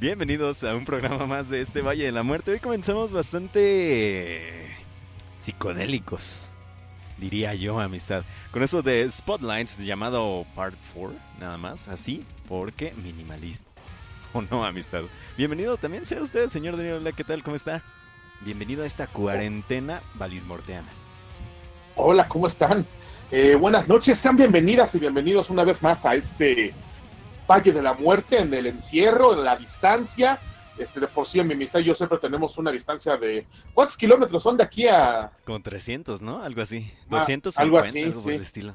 Bienvenidos a un programa más de este Valle de la Muerte. Hoy comenzamos bastante psicodélicos, diría yo, amistad. Con eso de Spotlights llamado Part 4, nada más, así, porque minimalismo. ¿O no, amistad? Bienvenido también sea usted, señor Daniel Black, ¿qué tal? ¿Cómo está? Bienvenido a esta cuarentena balismorteana. Hola, ¿cómo están? Eh, buenas noches, sean bienvenidas y bienvenidos una vez más a este Valle de la Muerte, en el encierro, en la distancia. Este, de por sí, en mi amistad yo siempre tenemos una distancia de... ¿Cuántos kilómetros son de aquí a...? Como 300, ¿no? Algo así. 250, ah, algo así, algo por el estilo.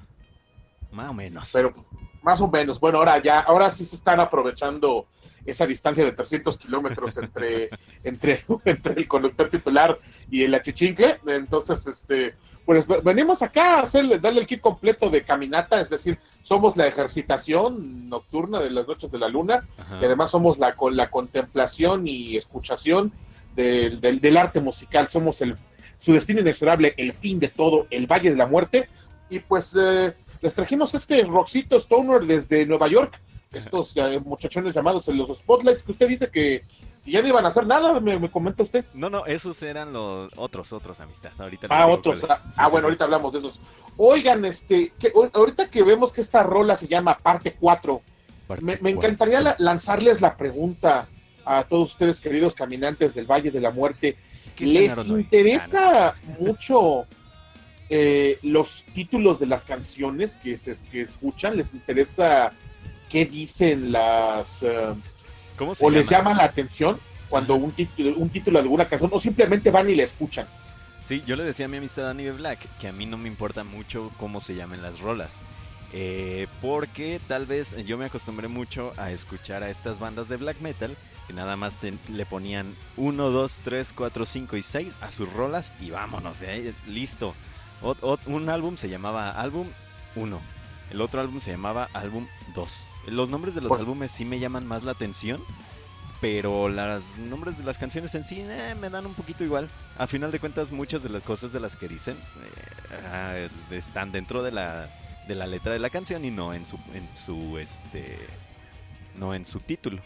Más o menos. Pero, más o menos. Bueno, ahora ya, ahora sí se están aprovechando esa distancia de 300 kilómetros entre, entre, entre el conductor titular y el achichincle. Entonces, este, pues venimos acá a hacerle, darle el kit completo de caminata, es decir, somos la ejercitación nocturna de las noches de la luna, y además somos la, la contemplación y escuchación del, del, arte musical, somos el, su destino inexorable, el fin de todo, el Valle de la Muerte, y pues eh, les trajimos este rockcito Stoner desde Nueva York, estos eh, muchachones llamados en los Spotlights, que usted dice que ya no iban a hacer nada, me, comenta usted. No, no, esos eran los otros, otros amistad. Ahorita ah, otros. Ah, ah bueno, ahorita hablamos de esos. Oigan, este, que, ahorita que vemos que esta rola se llama Parte 4, me, encantaría lanzarles la pregunta a todos ustedes, queridos caminantes del Valle de la Muerte. ¿Les interesa ah, mucho eh, los títulos de las canciones que, se, que escuchan? ¿Les interesa qué dicen las... O les llama la atención cuando un título, un título de alguna canción o simplemente van y la escuchan. Sí, yo le decía a mi amistad Dani Black que a mí no me importa mucho cómo se llamen las rolas. Eh, porque tal vez yo me acostumbré mucho a escuchar a estas bandas de black metal que nada más le ponían 1, 2, 3, 4, 5 y 6 a sus rolas y vámonos, eh, listo. un álbum se llamaba álbum 1, el otro álbum se llamaba álbum 2. Los nombres de los álbumes sí me llaman más la atención, pero los nombres de las canciones en sí eh, me dan un poquito igual. A final de cuentas, muchas de las cosas de las que dicen eh, ah, están dentro de la, de la letra de la canción y no en su, en su, este, no en su título.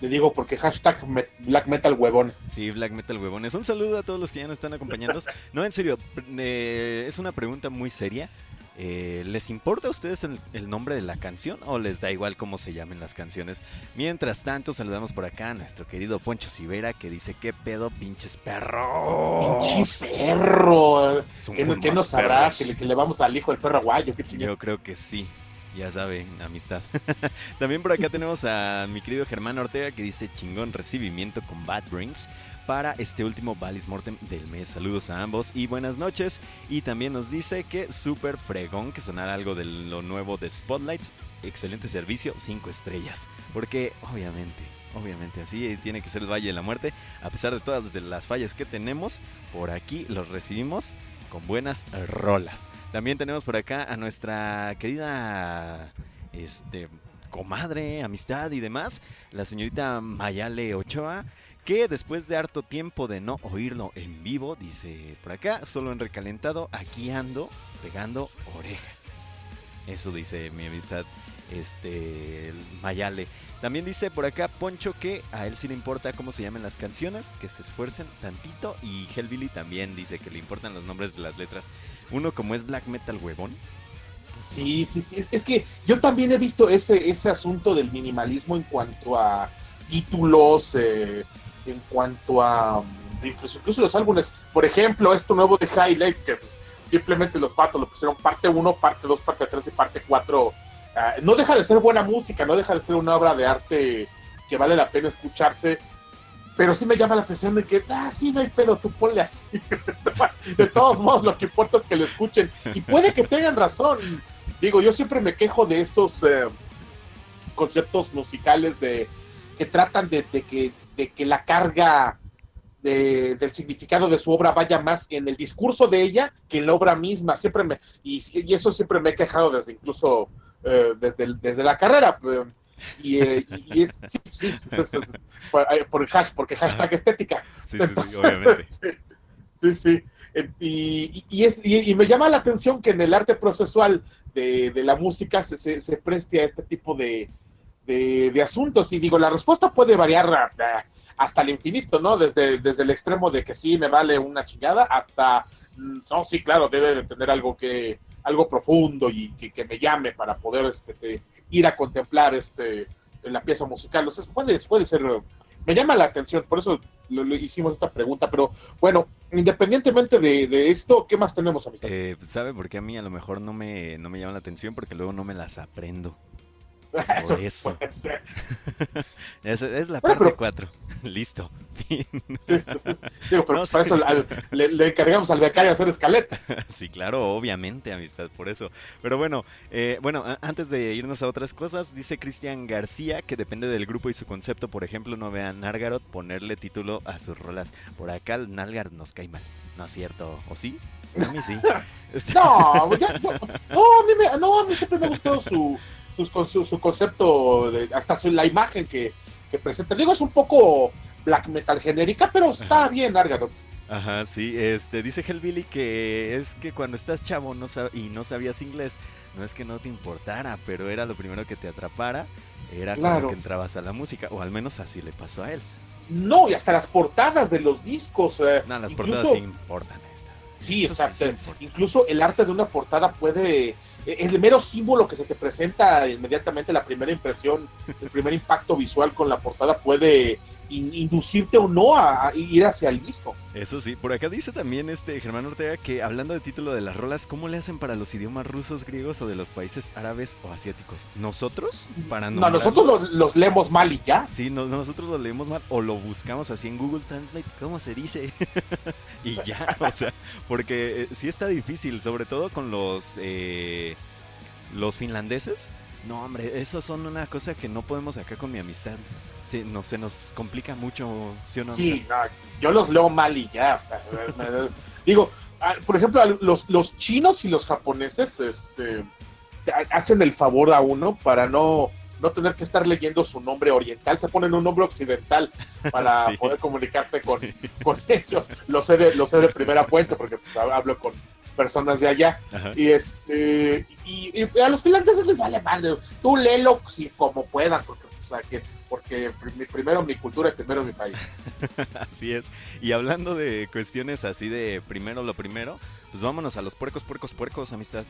Le digo porque hashtag Black Metal Huevones. Sí, Black Metal Huevones. Un saludo a todos los que ya nos están acompañando. No, en serio, eh, es una pregunta muy seria. Eh, ¿Les importa a ustedes el, nombre de la canción o les da igual cómo se llamen las canciones? Mientras tanto, saludamos por acá a nuestro querido Poncho Sivera que dice: ¿Qué pedo, pinches perros? ¡Pinches perro! ¿Qué, nos sabrá? ¿Que le, vamos al hijo del perro guayo? ¿Qué Yo creo que sí. Ya saben, amistad. También por acá tenemos a mi querido Germán Ortega que dice chingón recibimiento con Bad Drinks para este último Valis Mortem del mes. Saludos a ambos y buenas noches. Y también nos dice que super fregón que sonara algo de lo nuevo de Spotlights. Excelente servicio, 5 estrellas. Porque obviamente, obviamente así tiene que ser el Valle de la Muerte. A pesar de todas las fallas que tenemos, por aquí los recibimos con buenas rolas. También tenemos por acá a nuestra querida este comadre, amistad y demás, la señorita Mayale Ochoa, que después de harto tiempo de no oírlo en vivo, dice por acá, solo en recalentado, aquí ando pegando oreja. Eso dice mi amistad este Mayale. También dice por acá Poncho que a él sí le importa cómo se llaman las canciones, que se esfuercen tantito y Hellbilly también dice que le importan los nombres de las letras. Uno como es black metal huevón. Pues sí, sí, sí, es, que yo también he visto ese, ese asunto del minimalismo en cuanto a títulos, eh, en cuanto a incluso, incluso los álbumes, por ejemplo, esto nuevo de Highlights, que simplemente los patos lo pusieron parte 1, parte 2, parte 3 y parte 4. Ah, no deja de ser buena música, no deja de ser una obra de arte que vale la pena escucharse, pero sí me llama la atención de que, ah, sí, no hay pedo, tú ponle así. de todos modos, lo que importa es que lo escuchen. Y puede que tengan razón. Digo, yo siempre me quejo de esos eh, conceptos musicales de que tratan de, de, que de que la carga del significado de su obra vaya más en el discurso de ella que en la obra misma. Siempre me, y, eso siempre me he quejado desde incluso eh, desde, desde la carrera. Eh, y, eh, y, es, sí, sí, por, hash, porque hashtag estética. Sí, sí, obviamente. sí, sí. Y, y, es, y, me llama la atención que en el arte procesual de, de la música se, se, se preste a este tipo de, de, asuntos. Y digo, la respuesta puede variar hasta el infinito, ¿no? Desde, desde el extremo de que sí me vale una chingada hasta, mm, no, sí, claro, debe de tener algo que algo profundo y que, me llame para poder este, ir a contemplar este la pieza musical. O sea, puede, puede ser, me llama la atención, por eso lo, hicimos esta pregunta, pero bueno, independientemente de, esto, ¿qué más tenemos, amistad? Eh, ¿Sabe por qué a mí a lo mejor no me, no me llama la atención? Porque luego no me las aprendo. Por eso. Es, la parte 4. Listo. Digo, pero para eso le, le, encargamos al becario hacer escaleta. sí, claro, obviamente, amistad, por eso. Pero bueno, eh, bueno, antes de irnos a otras cosas, dice Cristian García que depende del grupo y su concepto. Por ejemplo, no vean Nargarot ponerle título a sus rolas. Por acá el Nalgar nos cae mal. No es cierto, ¿o sí? A mí sí. no, no, a mí me, no, a mí siempre me gustó su su, concepto, de, hasta su, la imagen que, presenta. Digo, es un poco black metal genérica, pero está bien, Argadot. Ajá, sí, este, dice Hellbilly que es que cuando estás chavo no y no sabías inglés, no es que no te importara, pero era lo primero que te atrapara, era claro. que entrabas a la música, o al menos así le pasó a él. No, y hasta las portadas de los discos. Eh, no, las portadas sí importan. Esta. Sí, exacto. incluso el arte de una portada puede el mero símbolo que se te presenta inmediatamente la primera impresión, el primer impacto visual con la portada puede inducirte o no a, ir hacia el disco. Eso sí, por acá dice también este Germán Ortega que hablando de título de las rolas, ¿cómo le hacen para los idiomas rusos, griegos o de los países árabes o asiáticos? ¿Nosotros? Para no, nosotros los, leemos mal y ya. Sí, nosotros los leemos mal o lo buscamos así en Google Translate, ¿cómo se dice? y ya, o sea, porque eh, sí está difícil, sobre todo con los... Eh, los finlandeses, no, hombre, esos son una cosa que no podemos acá con mi amistad. Sí, no, se nos complica mucho, ¿sí o no? Sí, yo los leo mal y ya, o sea, digo, ah, por ejemplo, los, los chinos y los japoneses este, hacen el favor a uno para no, no tener que estar leyendo su nombre oriental, se ponen un nombre occidental para poder comunicarse con, con ellos. Lo sé, de, lo sé de primera fuente porque pues, hablo con, personas de allá. Y este y, a los finlandeses les vale madre. Tú léelo si como puedas, porque, o sea, que, porque primero mi cultura y primero mi país. así es. Y hablando de cuestiones así de primero lo primero, pues vámonos a los puercos, puercos, puercos, amistad.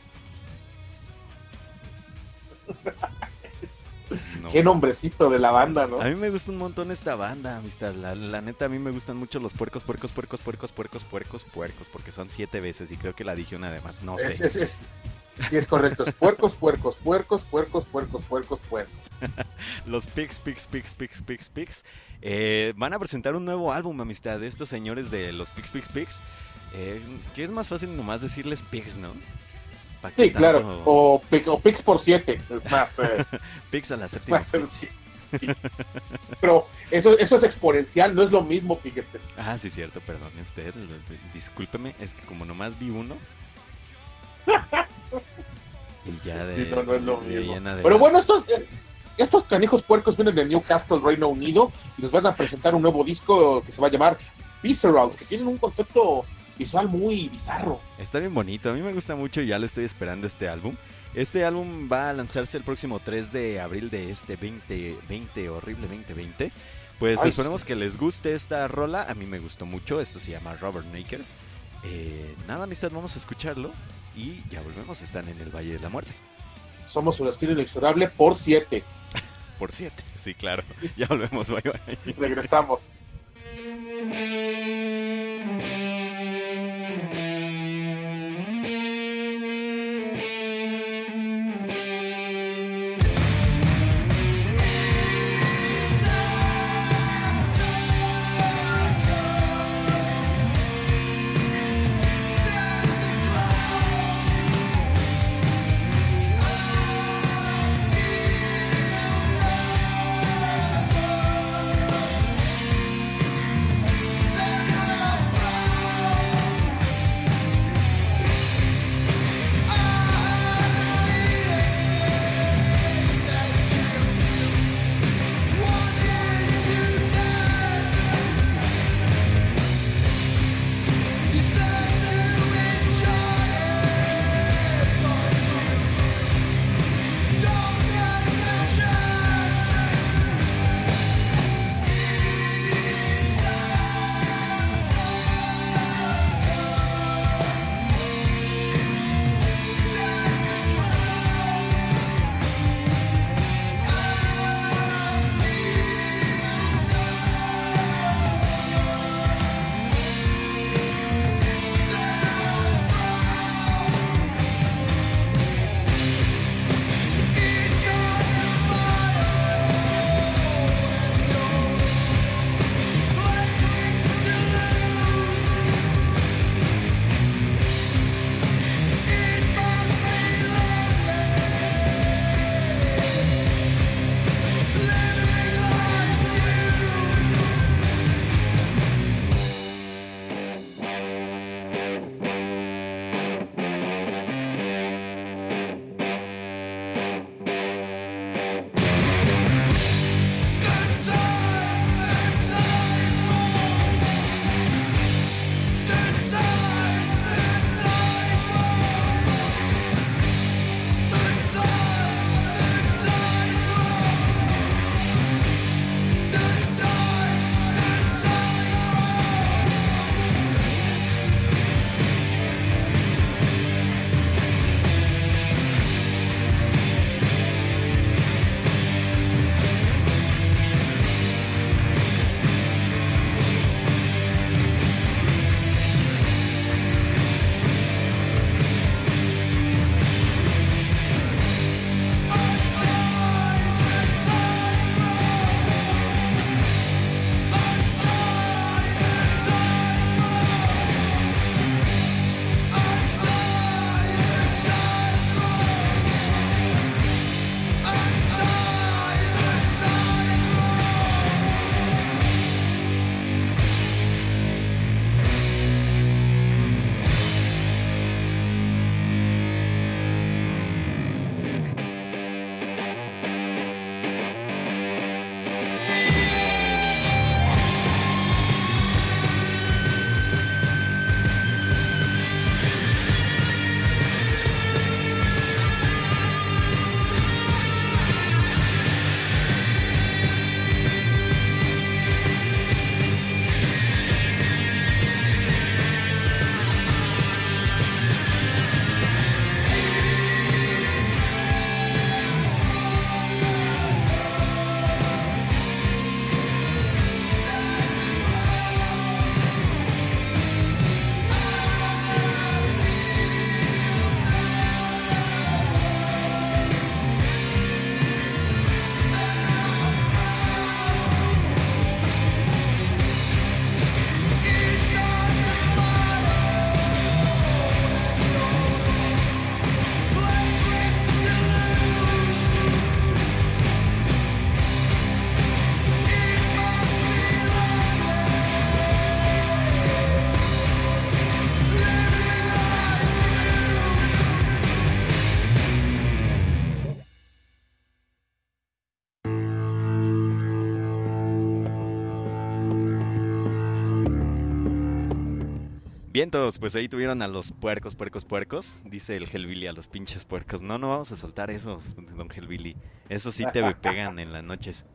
Qué nombrecito de la banda, ¿no? A mí me gusta un montón esta banda, amistad. La, neta, a mí me gustan mucho los puercos, puercos, puercos, puercos, puercos, puercos, puercos, porque son siete veces y creo que la dije una de más, no sé. Sí, es correcto. Es puercos, puercos, puercos, puercos, puercos, puercos, puercos. los pigs, pigs, pigs, pigs, pigs, pigs. Eh, van a presentar un nuevo álbum, amistad, de estos señores de los pigs, pigs, pigs. Eh, que es más fácil nomás decirles pigs, ¿no? Sí, claro. O, o Pix por 7. Más. Eh, Pix a la séptima. Pero eso, eso es exponencial, no es lo mismo, fíjese. Ah, sí, cierto, perdone usted. Discúlpeme, es que como nomás vi uno. y ya de. Sí, no, no es lo mismo. Pero bueno, estos. Eh, estos canijos puercos vienen de Newcastle, Reino Unido, y nos van a presentar un nuevo disco que se va a llamar Viscerals, que tienen un concepto visual muy bizarro. Está bien bonito, a mí me gusta mucho y ya lo estoy esperando este álbum. Este álbum va a lanzarse el próximo 3 de abril de este 2020, horrible 2020. Pues esperemos que les guste esta rola, a mí me gustó mucho, esto se llama Robert Maker. Eh, nada, amistad, vamos a escucharlo y ya volvemos, están en el Valle de la Muerte. Somos un estilo inexorable por 7. por 7, sí, claro. Ya volvemos, bye bye. Regresamos. Vientos, pues ahí tuvieron a los puercos, puercos, puercos. Dice el Hellbilly a los pinches puercos. No, no vamos a soltar esos, don Hellbilly. Esos sí te pegan en las noches.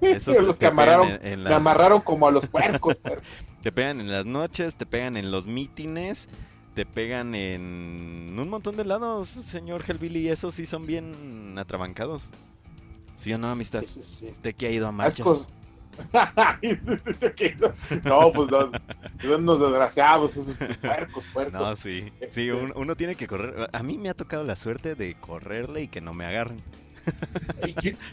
Esos los que amarraron, amarraron como a los puercos. te pegan en las noches, te pegan en los mítines, te pegan en un montón de lados, señor Hellbilly. Esos sí son bien atrabancados. ¿Sí o no, amistad? Usted que ha ido a marchas. no, pues no, son unos desgraciados, esos puercos, puercos. No, sí, sí, este uno, tiene que correr. A mí me ha tocado la suerte de correrle y que no me agarren.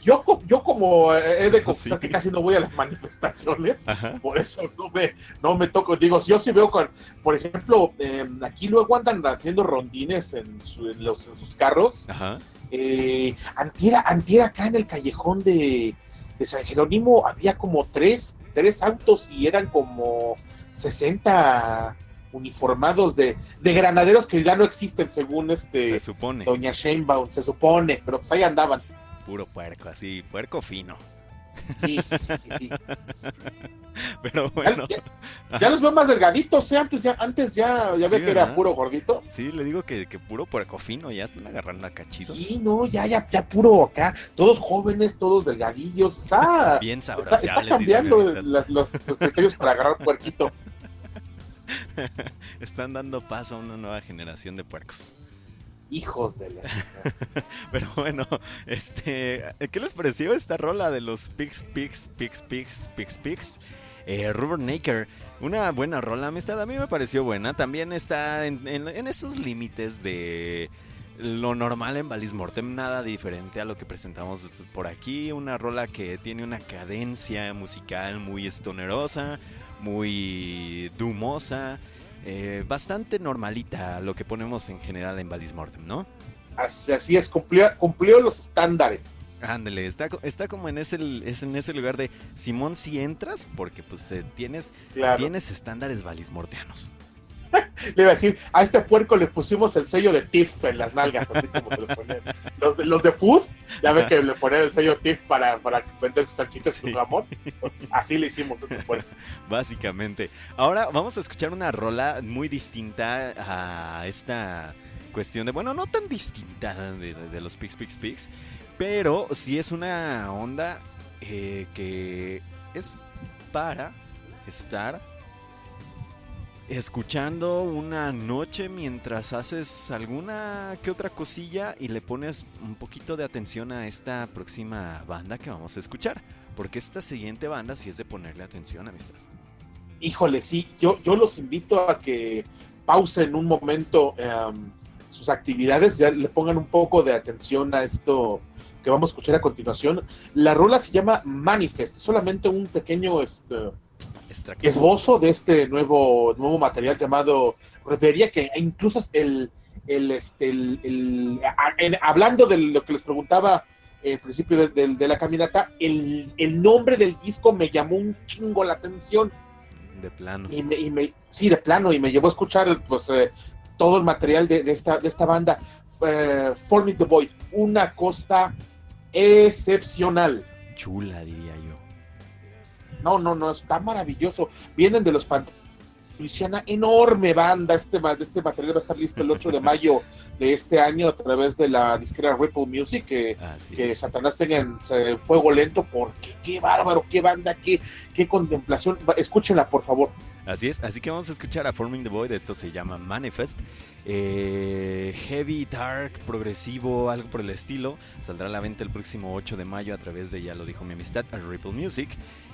Yo, yo, como he de confesar que casi no voy a las manifestaciones, por eso no me, no me toco. Digo, si yo sí veo, con, por ejemplo, em, aquí luego andan haciendo rondines en, los, en sus carros. Ajá. Eh, antiera, antiera acá en el callejón de, de San Jerónimo había como tres, tres autos y eran como 60 uniformados de, de granaderos que ya no existen según este se supone. Doña Sheinbaum, se supone, pero pues ahí andaban. Puro puerco, así, puerco fino. Sí, sí, sí, sí. Pero bueno. Ya, los veo más delgaditos, ¿eh? Antes ya, antes ya, ya ve que era puro gordito. Sí, le digo que, que puro puerco fino, ya están agarrando a cachitos. Sí, no, ya, ya, ya puro acá. Todos jóvenes, todos delgadillos. Está. Bien sabroso. Está, cambiando los, los, criterios para agarrar puerquito. Están dando paso a una nueva generación de puercos. Hijos de la. Pero bueno, este, ¿qué les pareció esta rola de los Pigs, Pigs, Pigs, Pigs, Pigs, Pigs? Eh, Naker, una buena rola, amistad. A mí me pareció buena. También está en, esos límites de lo normal en Valis Mortem, nada diferente a lo que presentamos por aquí. Una rola que tiene una cadencia musical muy estonerosa, muy dumosa. Eh, bastante normalita lo que ponemos en general en Valis Mortem, ¿no? Así, es, cumplió, cumplió los estándares. Ándale, está, está como en ese, es en ese lugar de Simón si entras, porque pues eh, tienes, tienes estándares valismorteanos. le iba a decir, a este puerco le pusimos el sello de TIFF en las nalgas, así como se le ponen. Los de, los de Food, ya ven que le ponen el sello TIFF para, para vender sus salchitas y su jamón. Así le hicimos a este puerco. Básicamente. Ahora vamos a escuchar una rola muy distinta a esta cuestión de, bueno, no tan distinta de, los Pigs, Pigs, Pigs, pero sí es una onda eh, que es para estar escuchando una noche mientras haces alguna que otra cosilla y le pones un poquito de atención a esta próxima banda que vamos a escuchar. Porque esta siguiente banda sí es de ponerle atención, amistad. Híjole, sí, yo, yo los invito a que pausen un momento em, sus actividades, ya le pongan un poco de atención a esto que vamos a escuchar a continuación. La rola se llama Manifest, solamente un pequeño... Este, esbozo de este nuevo, nuevo material llamado Revería, que incluso el, el, este, el, hablando de lo que les preguntaba al principio de, la caminata, el, el, nombre del disco me llamó un chingo la atención. De plano. Y me, y me, sí, de plano, y me llevó a escuchar pues, eh, todo el material de, esta, de esta banda. Eh, Forming the Voice, una cosa excepcional. Chula, diría yo. No, no, no, está maravilloso. Vienen de los Luisiana, enorme banda. Este, este material va a estar listo el 8 de mayo de este año a través de la disquera Ripple Music. Que, que Satanás tenga en fuego lento, porque qué bárbaro, qué banda, qué, qué contemplación. Escúchenla, por favor. Así es, así que vamos a escuchar a Forming the Void, esto se llama Manifest, eh, heavy, dark, progresivo, algo por el estilo, saldrá a la venta el próximo 8 de mayo a través de, ya lo dijo mi amistad, Ripple Music,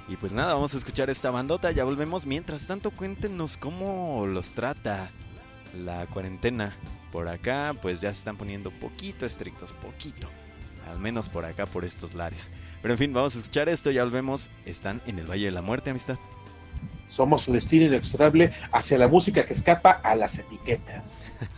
y pues nada, vamos a escuchar esta bandota, ya volvemos. Mientras tanto, cuéntenos cómo los trata la cuarentena. Por acá, pues ya se están poniendo poquito estrictos, poquito. Al menos por acá, por estos lares. Pero en fin, vamos a escuchar esto, ya volvemos. Están en el Valle de la Muerte, amistad. Somos su destino inexorable hacia la música que escapa a las etiquetas.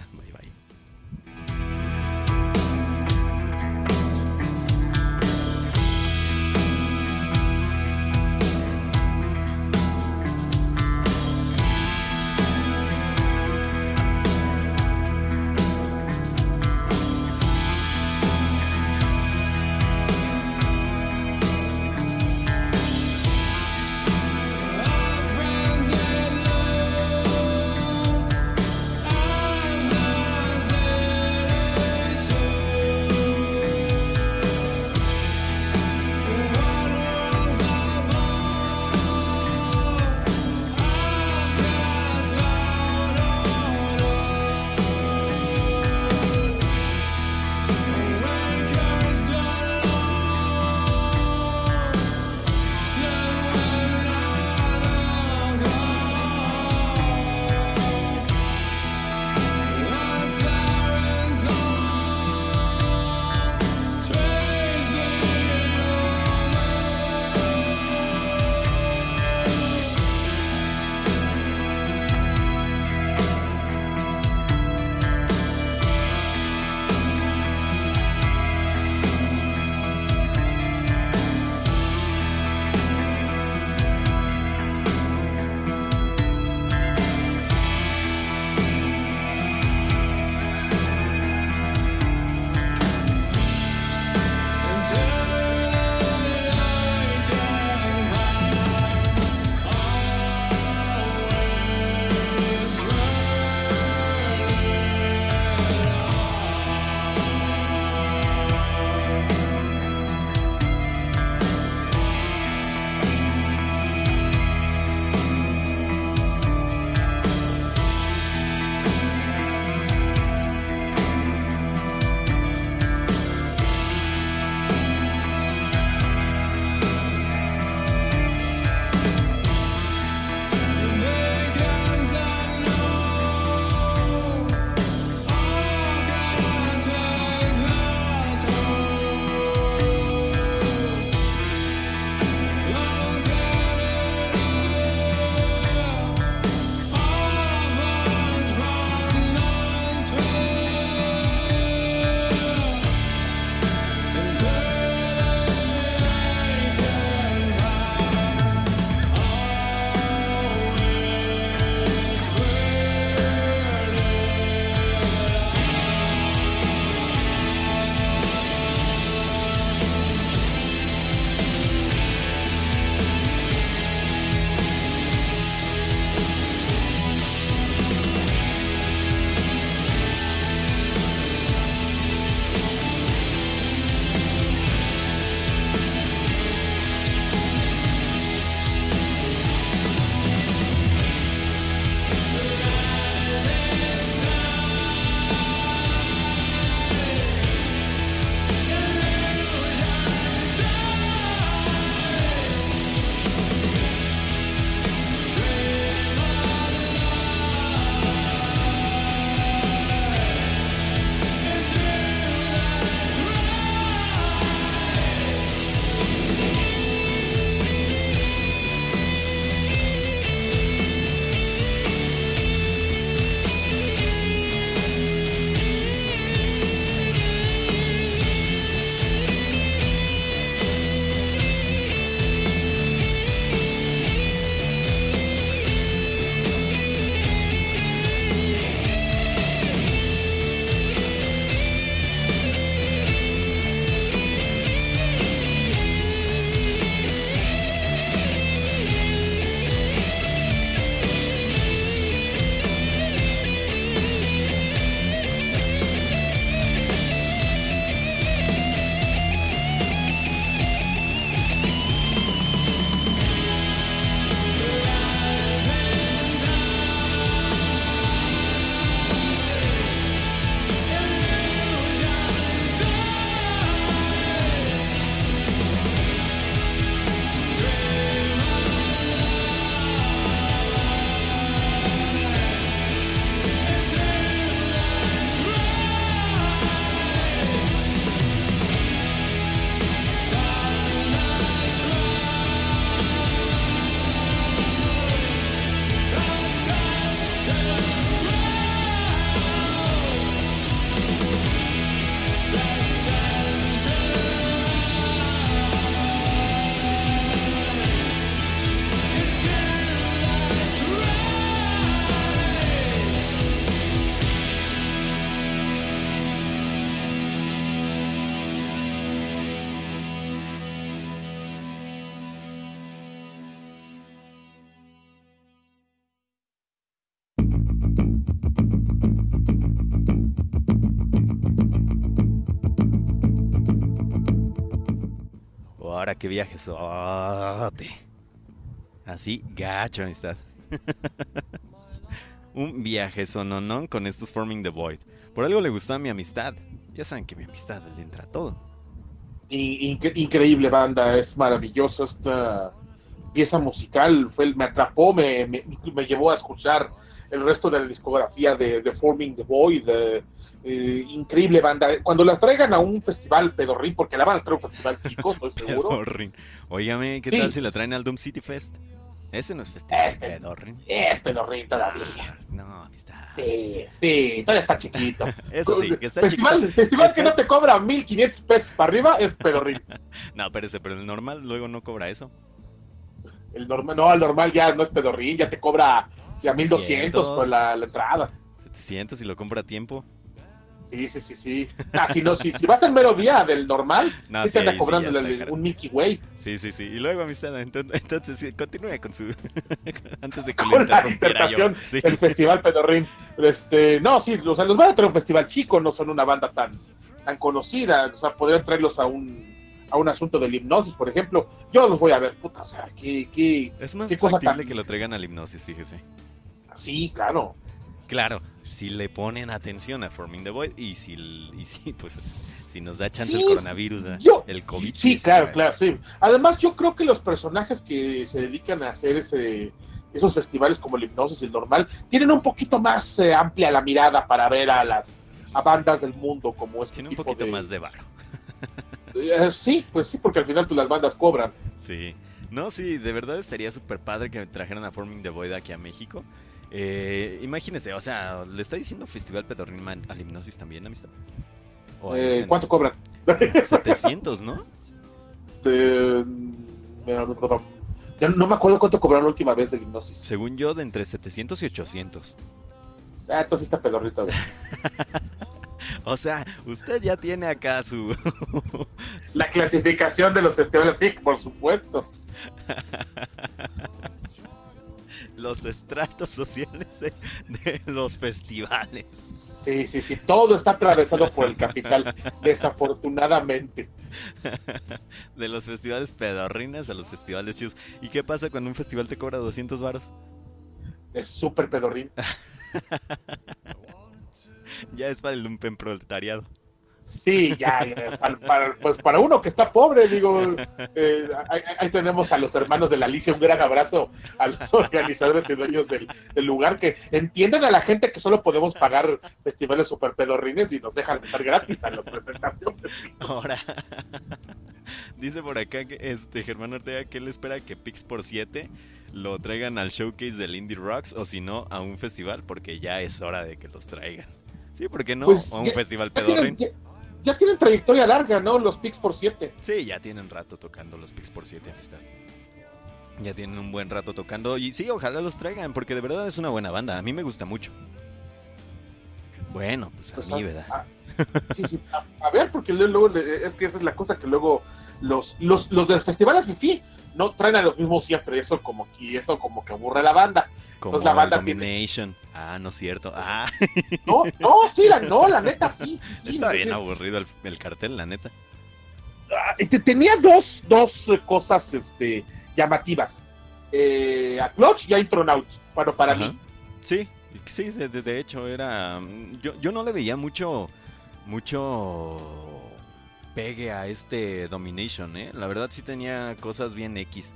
Qué viajesote. Así, gacho, amistad. Un viaje sononón con estos Forming the Void. Por algo le gustó a mi amistad. Ya saben que mi amistad le entra todo. increíble banda, es maravilloso esta pieza musical. Me atrapó, me, me, llevó a escuchar el resto de la discografía de Forming the Void. Eh, increíble banda. Cuando la traigan a un festival pedorrín, porque la van a traer a un festival chico, estoy seguro. pedorrín. Óigame, ¿qué tal si la traen al Doom City Fest? Ese no es festival, es pedorrín. Es pedorrín todavía. Ah, no, está. Sí, sí, todavía está chiquito. Eso sí, que está festival, chiquito. Festival que no te cobra 1500 pesos para arriba es pedorrín. no, espérese, pero el normal luego no cobra eso. El normal, no, el normal ya no es pedorrín, ya te cobra ya 1200 por la, la entrada. 700 y lo compra a tiempo. Sí, sí, sí, sí. Ah, si, no, si, si vas al mero día del normal, no, sí, anda cobrando un Milky Way. Sí, sí, sí. Y luego, amistad, entonces, entonces continúe con su... antes de que con la disertación del Festival Pedorrín. Este, no, sí, o sea, los van a traer un festival chico, no son una banda tan, tan conocida. O sea, podrían traerlos a un a un asunto del hipnosis, por ejemplo, yo los voy a ver, puta, o sea, qué, qué, es más qué factible tan... que lo traigan al hipnosis, fíjese. Sí, claro. Claro, si le ponen atención a Forming the Void y si, y si pues si nos da chance el coronavirus, el COVID. Sí, claro, claro, sí. Además, yo creo que los personajes que se dedican a hacer ese esos festivales como el hipnosis y el normal tienen un poquito más eh, amplia la mirada para ver a las a bandas del mundo como este Tiene un poquito más de varo. Eh, sí, pues sí, porque al final pues, las bandas cobran. Sí. No, sí, de verdad estaría súper padre que me trajeran a Forming the Void aquí a México. Eh, imagínese, o sea, ¿le está diciendo Festival Pedorrín al Hipnosis también, amistad? Eh, ¿Cuánto cobran? 700, ¿no? Eh, no me acuerdo cuánto cobraron la última vez del Hipnosis. Según yo, de entre 700 y 800. Ah, entonces está pedorrito. o sea, usted ya tiene acá su... la clasificación de los festivales, sí, por supuesto. los estratos sociales de, los festivales. Sí, sí, sí, todo está atravesado por el capital, desafortunadamente. De los festivales pedorrinas a los festivales chidos. ¿Y qué pasa cuando un festival te cobra 200 varos? Es súper pedorrín. ya es para el lumpen proletariado. Sí, ya, para, pues para uno que está pobre, digo, eh, ahí, tenemos a los hermanos de la Alicia, un gran abrazo a los organizadores y dueños del, lugar que entienden a la gente que solo podemos pagar festivales super pedorrines y nos dejan estar gratis a las presentaciones. Ahora, dice por acá que este Germán Ortega que él espera que Pix por 7 lo traigan al showcase del Indie Rocks o si no a un festival porque ya es hora de que los traigan. Sí, ¿por qué no? Pues o a un festival pedorrín ya tienen trayectoria larga, ¿no? Los Pix por 7. Sí, ya tienen rato tocando los Pix por 7, amistad. Ya tienen un buen rato tocando. Y sí, ojalá los traigan, porque de verdad es una buena banda. A mí me gusta mucho. Bueno, pues a pues mí, ¿verdad? sí, sí. A, ver, porque luego es que esa es la cosa que luego los, los, los del festival Fifi no traen a los mismos siempre. Eso como que, eso como que aburre a la banda. Como la banda Domination. Ah, no es cierto. Ah. No, no, sí, la, no, la neta sí. Está bien aburrido el, cartel, la neta. Ah, tenía dos, dos eh, cosas este, llamativas. Eh, a Clutch y a Intronaut, bueno, para mí. Sí, sí, de, hecho era... Yo, yo no le veía mucho, mucho pegue a este Domination, ¿eh? La verdad sí tenía cosas bien X.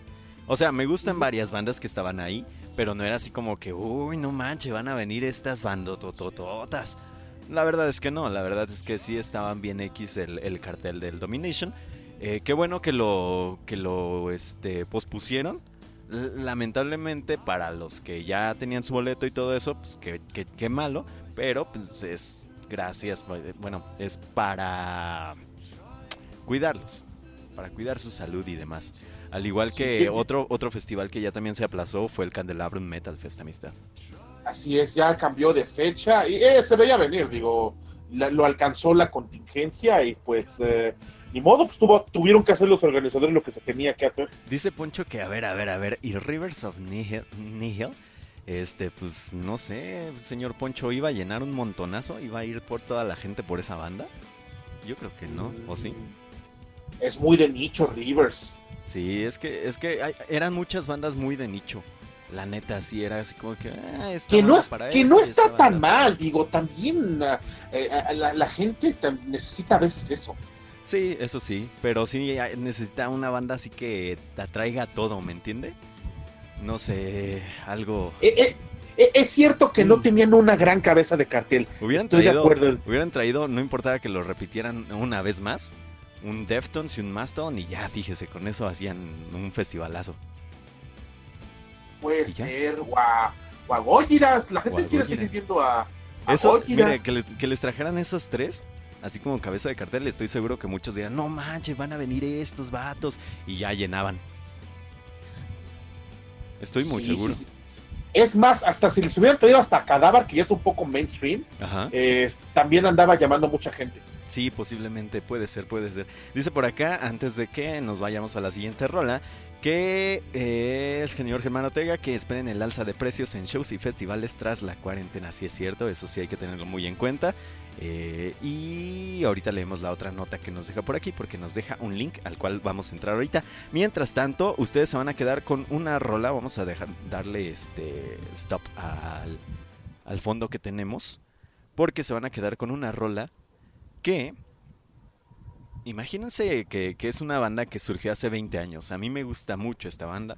O sea, me gustan varias bandas que estaban ahí, pero no era así como que, uy, no manches, van a venir estas bandototototas. La verdad es que no, la verdad es que sí estaban bien X el, cartel del Domination. Eh, qué bueno que lo, que lo este, pospusieron. Lamentablemente para los que ya tenían su boleto y todo eso, pues qué malo. Pero pues es gracias, eh, bueno, es para cuidarlos, para cuidar su salud y demás. Al igual que otro, otro festival que ya también se aplazó fue el Candelabrum Metal Fest Amistad. Así es, ya cambió de fecha y eh, se veía venir, digo, lo alcanzó la contingencia y pues eh, ni modo, pues tuvo, tuvieron que hacer los organizadores lo que se tenía que hacer. Dice Poncho que, a ver, a ver, a ver, ¿y Rivers of Nihil? Este, pues no sé, señor Poncho, ¿iba a llenar un montonazo? ¿Iba a ir por toda la gente por esa banda? Yo creo que no, ¿o sí? Es muy de nicho, Rivers. Sí, es que, es que eran muchas bandas muy de nicho. La neta, sí, era así como que... Ah, que no, que no está tan mal, digo, también eh, la, gente necesita a veces eso. Sí, eso sí, pero sí necesita una banda así que te atraiga todo, ¿me entiende? No sé, algo... Eh, eh, eh, es cierto que no mm. tenían una gran cabeza de cartel. Hubieran traído, Hubieran traído, no importaba que lo repitieran una vez más, un Deftones y un Mastodon y ya, fíjese, con eso hacían un festivalazo. Puede ser, guau, la gente quiere seguir viendo a, Eso, mire, que, que les trajeran esos tres, así como cabeza de cartel, estoy seguro que muchos dirán, no manches, van a venir estos vatos, y ya llenaban. Estoy muy seguro. Es más, hasta si les hubieran traído hasta Cadáver, que ya es un poco mainstream, también andaba llamando mucha gente. Sí, posiblemente, puede ser, puede ser. Dice por acá, antes de que nos vayamos a la siguiente rola, que eh, el señor Germán Ortega que esperen el alza de precios en shows y festivales tras la cuarentena. Sí es cierto, eso sí hay que tenerlo muy en cuenta. Eh, y ahorita leemos la otra nota que nos deja por aquí porque nos deja un link al cual vamos a entrar ahorita. Mientras tanto, ustedes se van a quedar con una rola. Vamos a dejar darle este stop al, al fondo que tenemos. Porque se van a quedar con una rola que... Imagínense que, que es una banda que surgió hace 20 años. A mí me gusta mucho esta banda.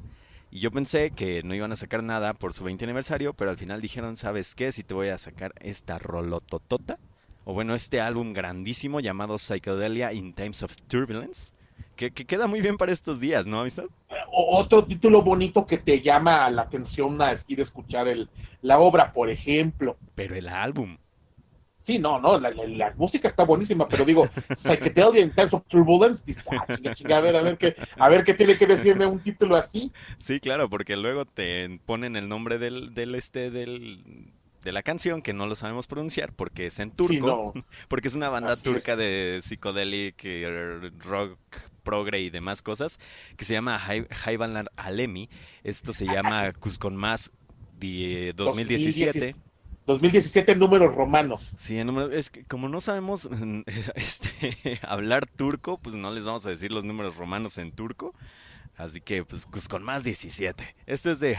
Y yo pensé que no iban a sacar nada por su 20 aniversario, pero al final dijeron, ¿sabes qué? Si te voy a sacar esta rolototota o bueno, este álbum grandísimo llamado Psychedelia in Times of Turbulence, que, queda muy bien para estos días, ¿no, amistad? Otro título bonito que te llama la atención a ir a escuchar el, la obra, por ejemplo. Pero el álbum. Sí, no, no, la, música está buenísima, pero digo, Psychedelia in Times of Turbulence, dices, ah, chinga, a ver, a ver qué, a ver qué tiene que decirme un título así. Sí, claro, porque luego te ponen el nombre del, del este, del, de la canción, que no lo sabemos pronunciar porque es en turco, porque es una banda turca de psicodelic, rock, progre y demás cosas, que se llama Hayvanlar Alemi. Esto se llama Cuscon Más 2017. 2017 números romanos. Sí, es que como no sabemos este, hablar turco, pues no les vamos a decir los números romanos en turco. Así que, pues, Cuscon más 17. Este es de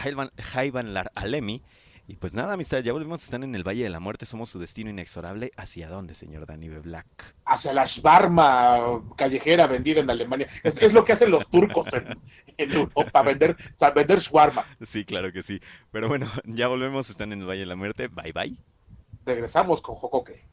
Hayvanlar Alemi. Y pues nada, amistad, ya volvimos, están en el Valle de la Muerte, somos su destino inexorable. ¿Hacia dónde, señor Danny Black? Hacia la Schwarma callejera vendida en Alemania. Es, lo que hacen los turcos en, Europa, vender, o vender Schwarma. Sí, claro que sí. Pero bueno, ya volvemos, están en el Valle de la Muerte. Bye bye. Regresamos con Jocoque.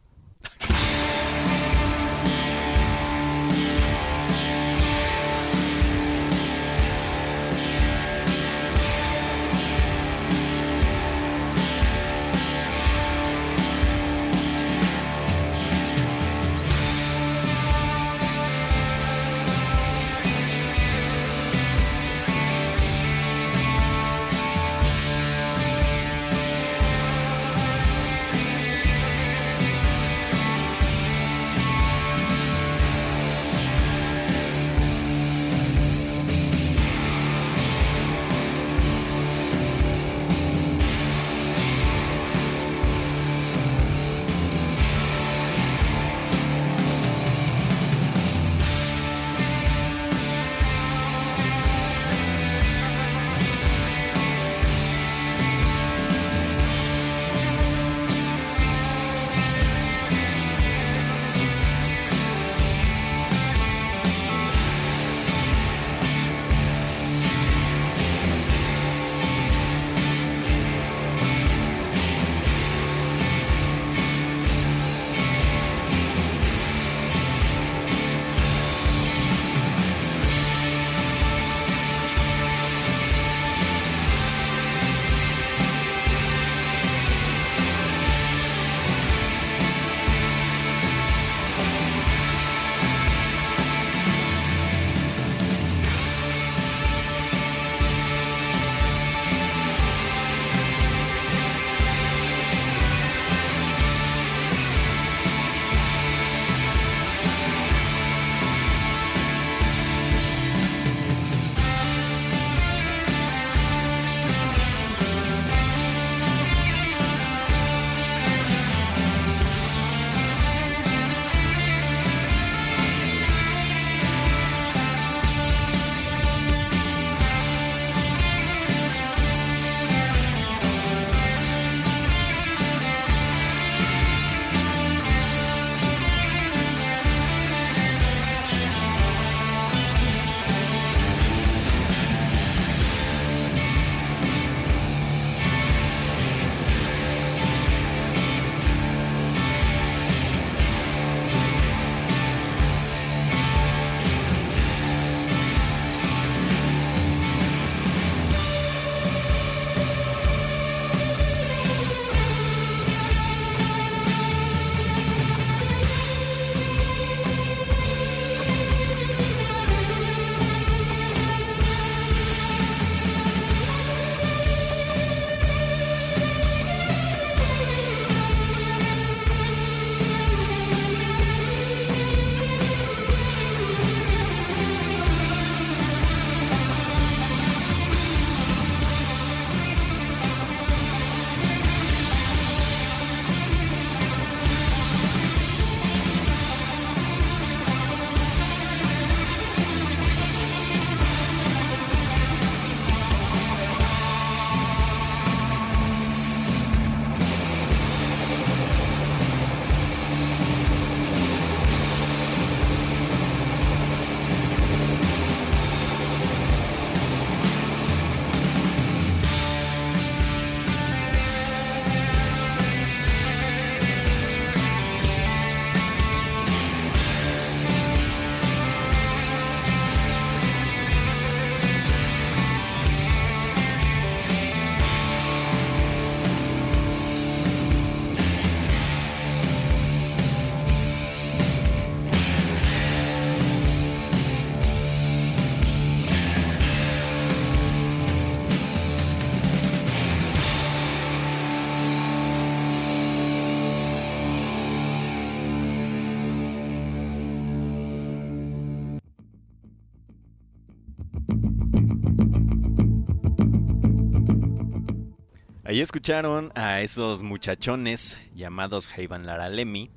Ahí escucharon a esos muchachones llamados Hayvan Laralemi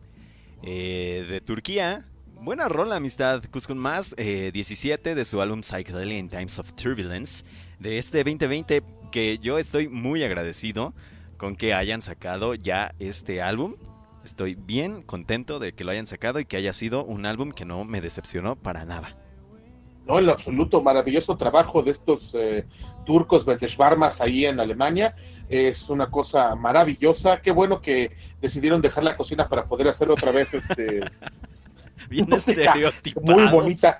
eh, de Turquía. Buena rola, amistad. Kuskun Más, 17 de su álbum Psychedelic Times of Turbulence de este 2020 que yo estoy muy agradecido con que hayan sacado ya este álbum. Estoy bien contento de que lo hayan sacado y que haya sido un álbum que no me decepcionó para nada. No, en lo absoluto, maravilloso trabajo de estos eh, turcos Beteshbarmas ahí en Alemania. Es una cosa maravillosa. Qué bueno que decidieron dejar la cocina para poder hacer otra vez este. Bien Muy bonita.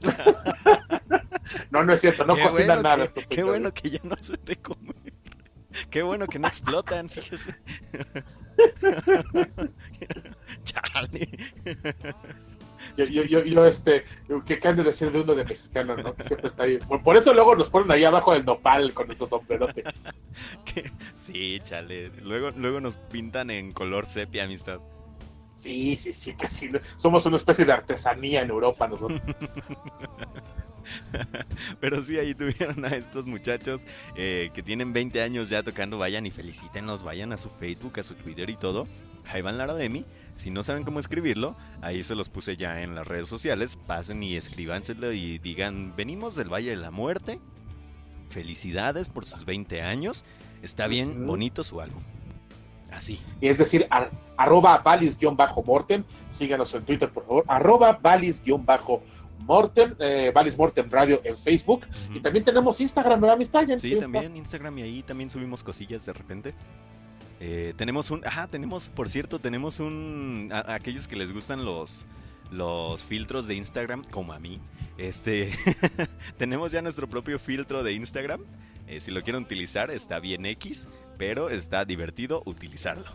no, no es cierto, no cocinan nada. qué bueno que ya no se te come. Qué bueno que no explotan, fíjese. Charlie. Yo, yo, yo, este, ¿qué han de decir de uno de mexicano, no? Que siempre está ahí. Por, eso luego nos ponen ahí abajo del nopal con nuestro sombrerote. sí, chale. Luego, luego nos pintan en color sepia, amistad. Sí, sí, sí, que sí. Somos una especie de artesanía en Europa nosotros. Pero sí, ahí tuvieron a estos muchachos eh, que tienen 20 años ya tocando. Vayan y felicítenlos, vayan a su Facebook, a su Twitter y todo. Jaivan Larademi si no saben cómo escribirlo, ahí se los puse ya en las redes sociales. Pasen y escríbanselo y digan, venimos del Valle de la Muerte. Felicidades por sus 20 años. Está bien, bonito su álbum. Así. Es decir, arroba valis-mortem. Síganos en Twitter, por favor. Arroba valis-mortem. Eh, Valis Mortem Radio en Facebook. Y también tenemos Instagram, ¿verdad, amistad? Sí, también Instagram y ahí también subimos cosillas de repente. Eh, tenemos un, ajá, tenemos, por cierto, tenemos un, a, aquellos que les gustan los, los filtros de Instagram, como a mí, este, tenemos ya nuestro propio filtro de Instagram. Eh, si lo quieren utilizar, está bien X, pero está divertido utilizarlo.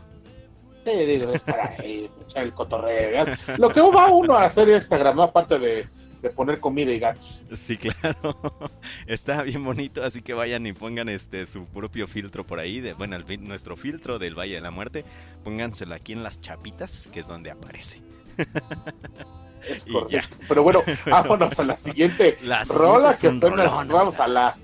Sí, digo, es para echar el cotorreo. Lo que va uno a hacer Instagram, aparte de de poner comida y gatos. Sí, claro. Está bien bonito, así que vayan y pongan este su propio filtro por ahí, de, bueno, nuestro filtro del Valle de la Muerte, pónganselo aquí en las chapitas, que es donde aparece. Es correcto. Pero bueno, vámonos a la siguiente rola que apenas vamos a la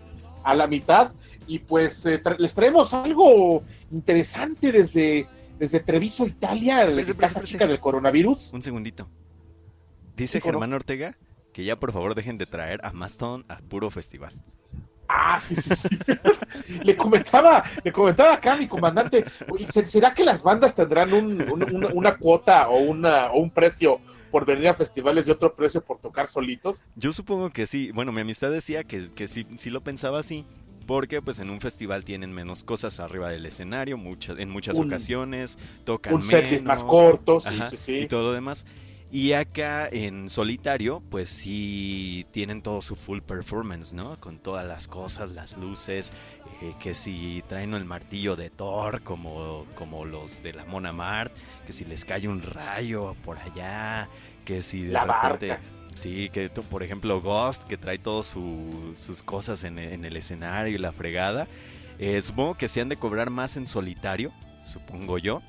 a la mitad y pues eh, les traemos algo interesante desde desde Treviso, Italia, la casa chica del coronavirus. Un segundito. Dice Germán Ortega que ya por favor dejen de traer a Maston a puro festival. Ah, sí, sí, sí. le comentaba, le comentaba acá a mi comandante, ¿será que las bandas tendrán una, cuota o, una, o un precio por venir a festivales y otro precio por tocar solitos? Yo supongo que sí. Bueno, mi amistad decía que, que sí, sí lo pensaba así. Porque pues en un festival tienen menos cosas arriba del escenario, muchas, en muchas ocasiones, tocan un set más corto, sí, sí, sí. y todo lo demás. Y acá en solitario, pues sí tienen todo su full performance, ¿no? Con todas las cosas, las luces, eh, que si traen el martillo de Thor, como, como los de la Mona Mart, que si les cae un rayo por allá, que si de la repente... Sí, que por ejemplo Ghost, que trae todas sus cosas en, el escenario y la fregada. Eh, supongo que se han de cobrar más en solitario, supongo yo.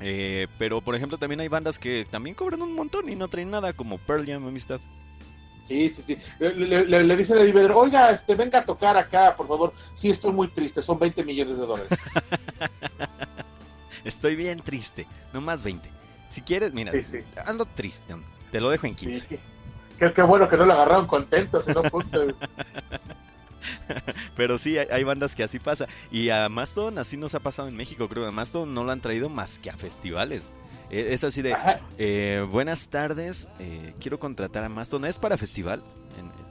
Eh, pero, por ejemplo, también hay bandas que también cobran un montón y no traen nada, como Pearl Jam, amistad. Sí, sí, sí. Le, le, dicen a Divider, oiga, este, venga a tocar acá, por favor. Sí, estoy muy triste, son 20 millones de dólares. estoy bien triste, no más 20. Si quieres, mira, ando triste, te lo dejo en 15. Qué, bueno que no lo agarraron contento, si no, Pero sí, hay, bandas que así pasa. Y a Mastodon así nos ha pasado en México, creo. A Mastodon no lo han traído más que a festivales. E, es así de, eh, buenas tardes, eh, quiero contratar a Mastodon. ¿Es para festival?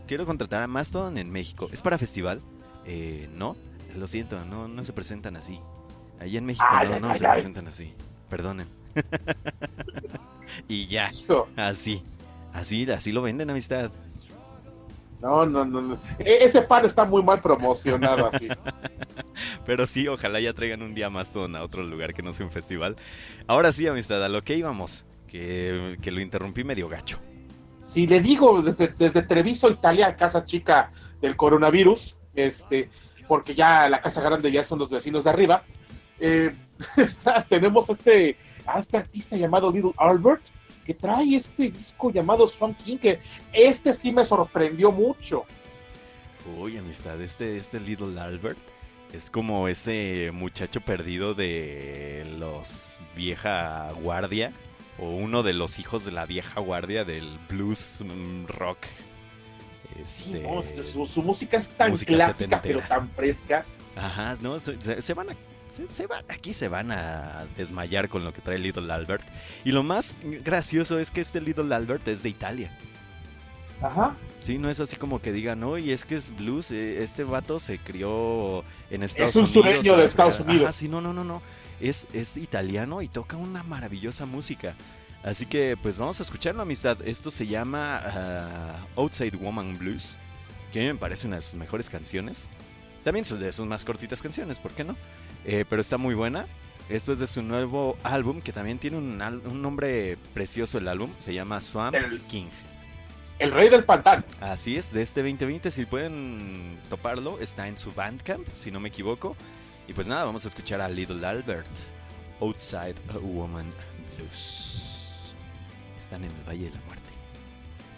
quiero contratar a Mastodon en México. ¿Es para festival? Eh, no, lo siento, no, no se presentan así. Ahí en México no, no se presentan así. Perdonen. y ya, así. Así, así lo venden, amistad. No, no, no, e, Ese pan está muy mal promocionado así. Pero sí, ojalá ya traigan un día más a otro lugar que no sea un festival. Ahora sí, amistad, a lo que íbamos, que, lo interrumpí medio gacho. Si le digo desde, desde Treviso, Italia, casa chica del coronavirus, este, porque ya la casa grande ya son los vecinos de arriba, eh, tenemos este, a este artista llamado Little Albert, que trae este disco llamado Swan King, que este sí me sorprendió mucho. Uy, amistad, este, este Little Albert, Es como ese muchacho perdido de los vieja guardia o uno de los hijos de la vieja guardia del blues mm, rock. sí, este, su, música es tan clásica pero tan fresca. Ajá, no, se, van a se, van, aquí se van a desmayar con lo que trae Little Albert. Y lo más gracioso es que este Little Albert es de Italia. Ajá. Sí, no es así como que digan, no, y es que es blues, eh, este vato se crió en Estados Unidos. Es un sureño de Estados Unidos. Sí, no, no, no, no. Es, es italiano y toca una maravillosa música. Así que pues vamos a escucharlo, amistad. Esto se llama ah, Outside Woman Blues, que a mí me parece una de sus mejores canciones. También son de sus más cortitas canciones, ¿por qué no? Eh, pero está muy buena. Esto es de su nuevo álbum, que también tiene un, un nombre precioso el álbum. Se llama Swamp King. El rey del pantano. Así es, de este 2020, si pueden toparlo, está en su Bandcamp, si no me equivoco. Y pues nada, vamos a escuchar a Little Albert, Outside a Woman Blues. Están en el Valle de la Muerte.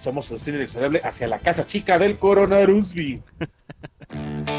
Somos destino inexorable hacia la casa chica del coronavirus.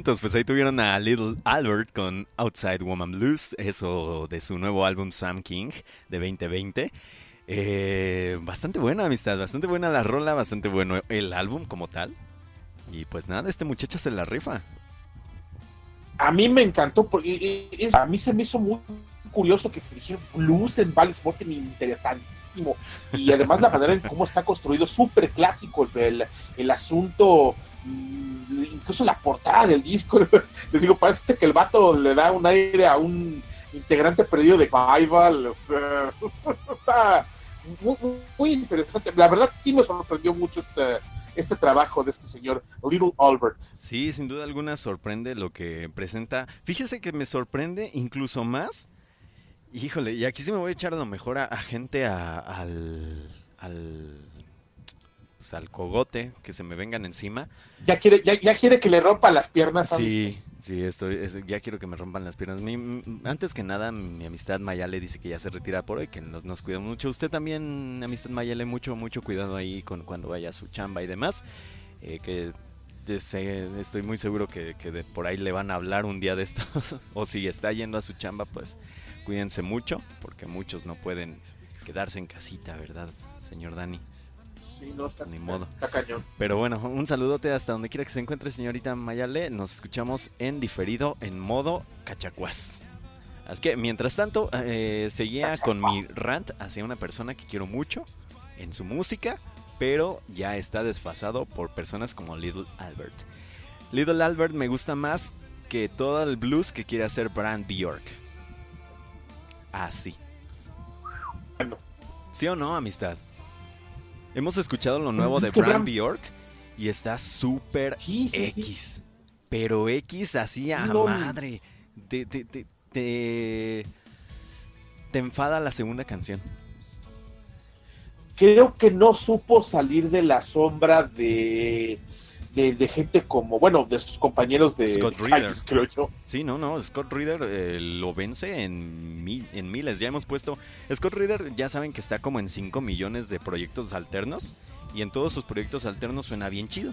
Pues ahí tuvieron a Little Albert con Outside Woman Blues, eso de su nuevo álbum Sam King de 2020. Eh, bastante buena amistad, bastante buena la rola, bastante bueno el álbum como tal. Y pues nada, este muchacho se la rifa. A mí me encantó, porque a mí se me hizo muy curioso que dijeron blues en Valley Sporting, interesantísimo. Y además la manera en cómo está construido, súper clásico el, asunto incluso la portada del disco, les digo, parece que el vato le da un aire a un integrante perdido de Bible, muy, interesante. La verdad sí me sorprendió mucho este, este trabajo de este señor Little Albert. Sí, sin duda alguna sorprende lo que presenta. Fíjese que me sorprende incluso más. Híjole, y aquí sí me voy a echar a lo mejor a, gente al, pues, al cogote, que se me vengan encima. Ya quiere, ya, ya quiere que le rompa las piernas. Sí, Sí, estoy, ya quiero que me rompan las piernas. antes que nada, mi amistad Mayale dice que ya se retira por hoy, que nos, nos cuida mucho. Usted también, amistad Mayale, mucho, mucho cuidado ahí con cuando vaya a su chamba y demás. Eh, que estoy muy seguro que, de por ahí le van a hablar un día de estos. o si está yendo a su chamba, pues cuídense mucho, porque muchos no pueden quedarse en casita, ¿verdad, señor Dani? Ni modo. Pero bueno, un saludote hasta donde quiera que se encuentre, señorita Mayale. Nos escuchamos en diferido en modo cachacuás. Así que mientras tanto, eh, seguía con mi rant hacia una persona que quiero mucho en su música, pero ya está desfasado por personas como Little Albert. Little Albert me gusta más que todo el blues que quiere hacer Brand Bjork. Así. ¿Sí o no, amistad? Hemos escuchado lo nuevo de Bram Bjork y está súper X. Pero X así a madre. Te, te, te, te, enfada la segunda canción. Creo que no supo salir de la sombra de de, gente como, bueno, de sus compañeros de Scott Reader. creo yo. Sí, no, no, Scott Reader eh, lo vence en, en miles. Ya hemos puesto. Scott Reader, ya saben que está como en 5 millones de proyectos alternos. Y en todos sus proyectos alternos suena bien chido.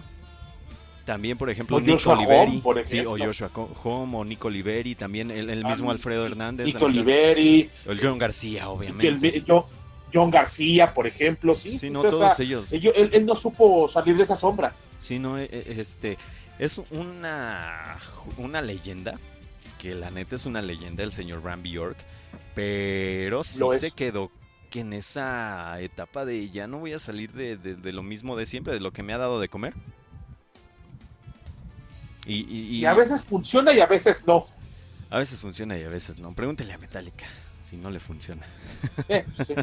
También, por ejemplo, Nico Oliveri. Sí, o Joshua Home, o Nico Oliveri. También el, mismo ah, Alfredo Hernández. Nico Oliveri. El John García, obviamente. John García, por ejemplo, sí. Sí, no, todos ellos. él, no supo salir de esa sombra. Sí, no, e, e, este, es una, una leyenda, que la neta es una leyenda el señor Bram York, pero sí se quedó que en esa etapa de ya no voy a salir de, lo mismo de siempre, de lo que me ha dado de comer. Y, y, a veces funciona y a veces no. A veces funciona y a veces no. Pregúntele a Metallica si no le funciona. Eh, sí.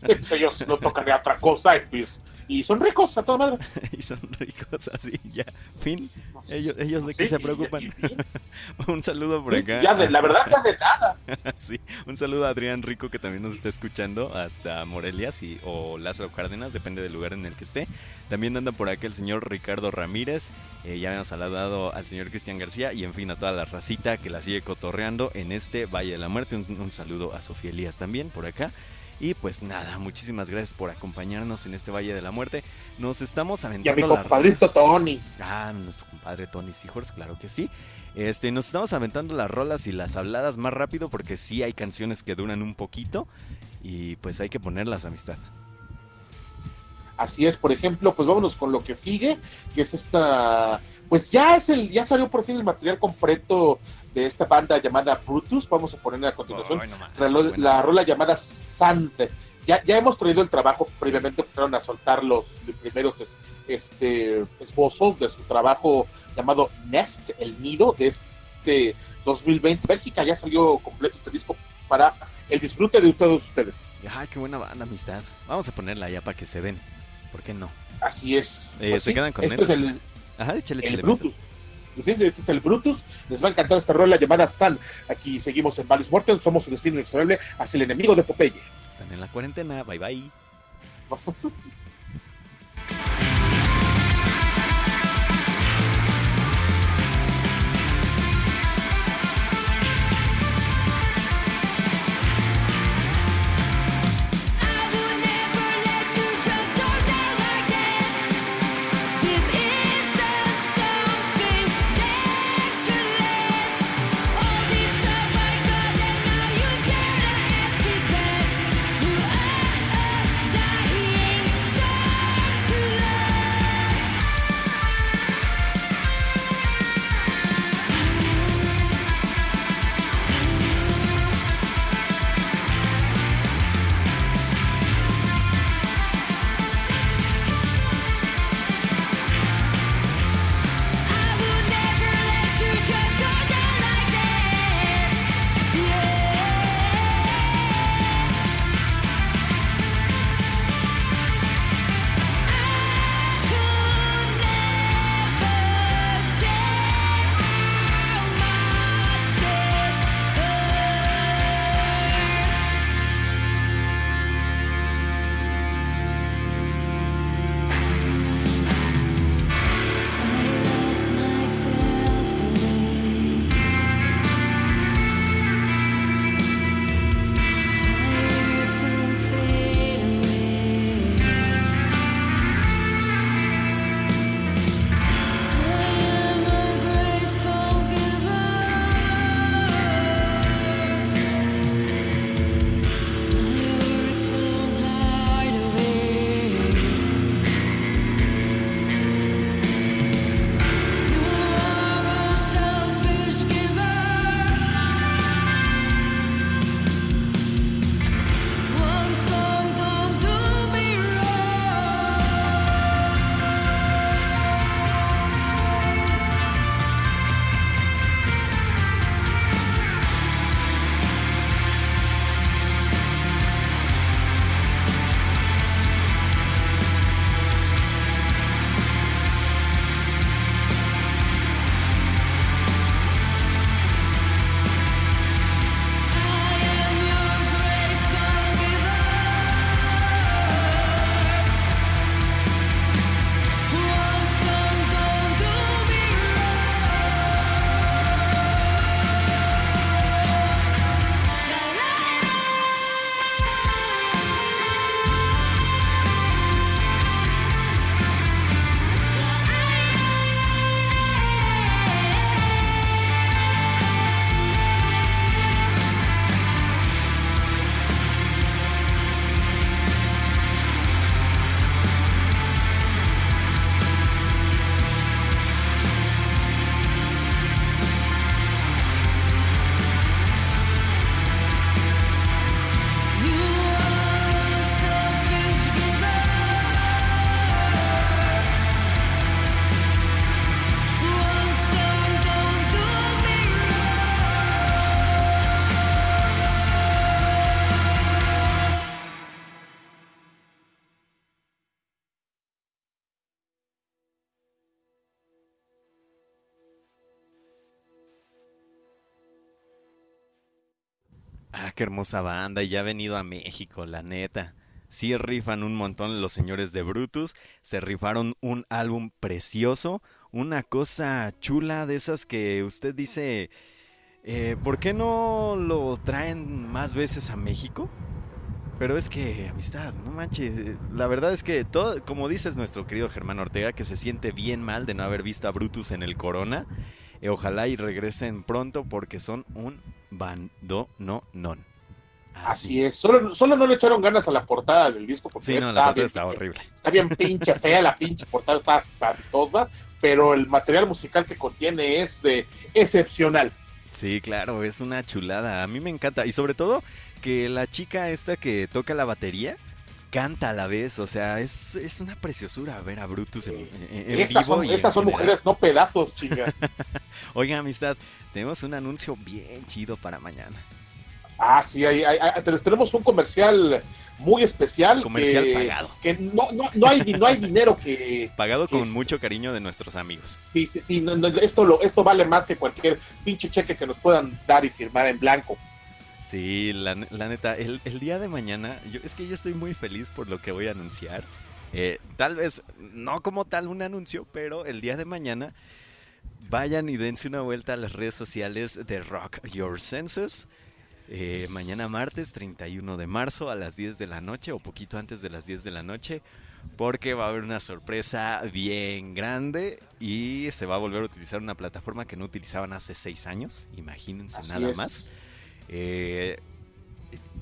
Pues ellos no tocan de otra cosa y pues y son ricos a toda madre. y son ricos, así, ya. Fin. Ellos, ellos de qué se preocupan. un saludo por acá. Ya de, la verdad, ya de nada. sí, un saludo a Adrián Rico que también nos está escuchando hasta Morelia y, o Lázaro Cárdenas, depende del lugar en el que esté. También anda por acá el señor Ricardo Ramírez. Eh, ya habíamos saludado al señor Cristian García y en fin a toda la racita que la sigue cotorreando en este Valle de la Muerte. Un, un saludo a Sofía Elías también por acá. Y pues nada, muchísimas gracias por acompañarnos en este Valle de la Muerte. Nos estamos aventando. Y a mi compadrito Tony. Ah, nuestro compadre Tony Seahorse, claro que sí. Este, nos estamos aventando las rolas y las habladas más rápido porque sí hay canciones que duran un poquito y pues hay que ponerlas amistad. Así es, por ejemplo, pues vámonos con lo que sigue, que es esta, pues ya es el, ya salió por fin el material completo de esta banda llamada Brutus. Vamos a poner a continuación la, rola llamada Sante. Ya, ya hemos traído el trabajo, previamente empezaron a soltar los primeros este, esbozos de su trabajo llamado Nest, el nido de este 2020. Bélgica ya salió completo este disco para el disfrute de todos ustedes. Ay, qué buena banda, amistad. Vamos a ponerla ya para que se den. ¿Por qué no? Así es. Eh, pues ¿Se quedan con eso? Es el, Ajá, échale, échale. Brutus. Este es el Brutus. Les va a encantar esta rola llamada San. Aquí seguimos en Valis Morten. Somos su destino inexorable hacia el enemigo de Popeye. Están en la cuarentena. Bye bye. qué hermosa banda, y ya ha venido a México, la neta. Sí rifan un montón los señores de Brutus, se rifaron un álbum precioso, una cosa chula de esas que usted dice, eh, ¿por qué no lo traen más veces a México? Pero es que, amistad, no manches. La verdad es que, todo, como dices nuestro querido Germán Ortega, que se siente bien mal de no haber visto a Brutus en el Corona. Eh, ojalá y regresen pronto porque son un bando no non. Así. es, solo, solo no le echaron ganas a la portada del disco porque sí, no, la portada está horrible. Está bien pinche fea, la pinche portada está espantosa, pero el material musical que contiene es eh, excepcional. Sí, claro, es una chulada. A mí me encanta. Y sobre todo que la chica esta que toca la batería canta a la vez. O sea, es, es una preciosura ver a Brutus en, estas vivo. Son, estas son mujeres, no pedazos, chinga. Oiga, amistad, tenemos un anuncio bien chido para mañana. Ah, sí, hay, tenemos un comercial muy especial. Comercial pagado. Que no, no, no, hay, no hay dinero que... Pagado con mucho cariño de nuestros amigos. Sí, sí, sí. esto, lo, esto vale más que cualquier pinche cheque que nos puedan dar y firmar en blanco. Sí, la, neta, el, día de mañana, yo, es que yo estoy muy feliz por lo que voy a anunciar. Eh, tal vez, no como tal un anuncio, pero el día de mañana vayan y dense una vuelta a las redes sociales de Rock Your Senses. Eh, mañana martes 31 de marzo a las 10 de la noche o poquito antes de las 10 de la noche porque va a haber una sorpresa bien grande y se va a volver a utilizar una plataforma que no utilizaban hace 6 años, imagínense nada más. Eh,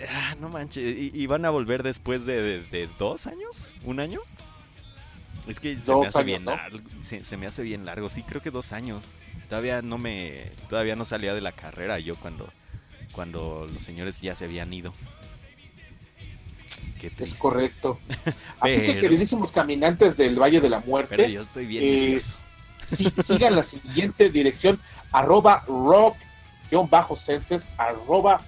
ah, no manches, ¿Y, van a volver después de, dos años? ¿Un año? Es que se me hace bien largo, se, me hace bien largo, sí, creo que dos años. Todavía no me, todavía no salía de la carrera yo cuando, cuando los señores ya se habían ido. es correcto. Así que queridísimos caminantes del Valle de la Muerte, pero yo estoy bien sigan la siguiente dirección, arroba rock bajo senses arroba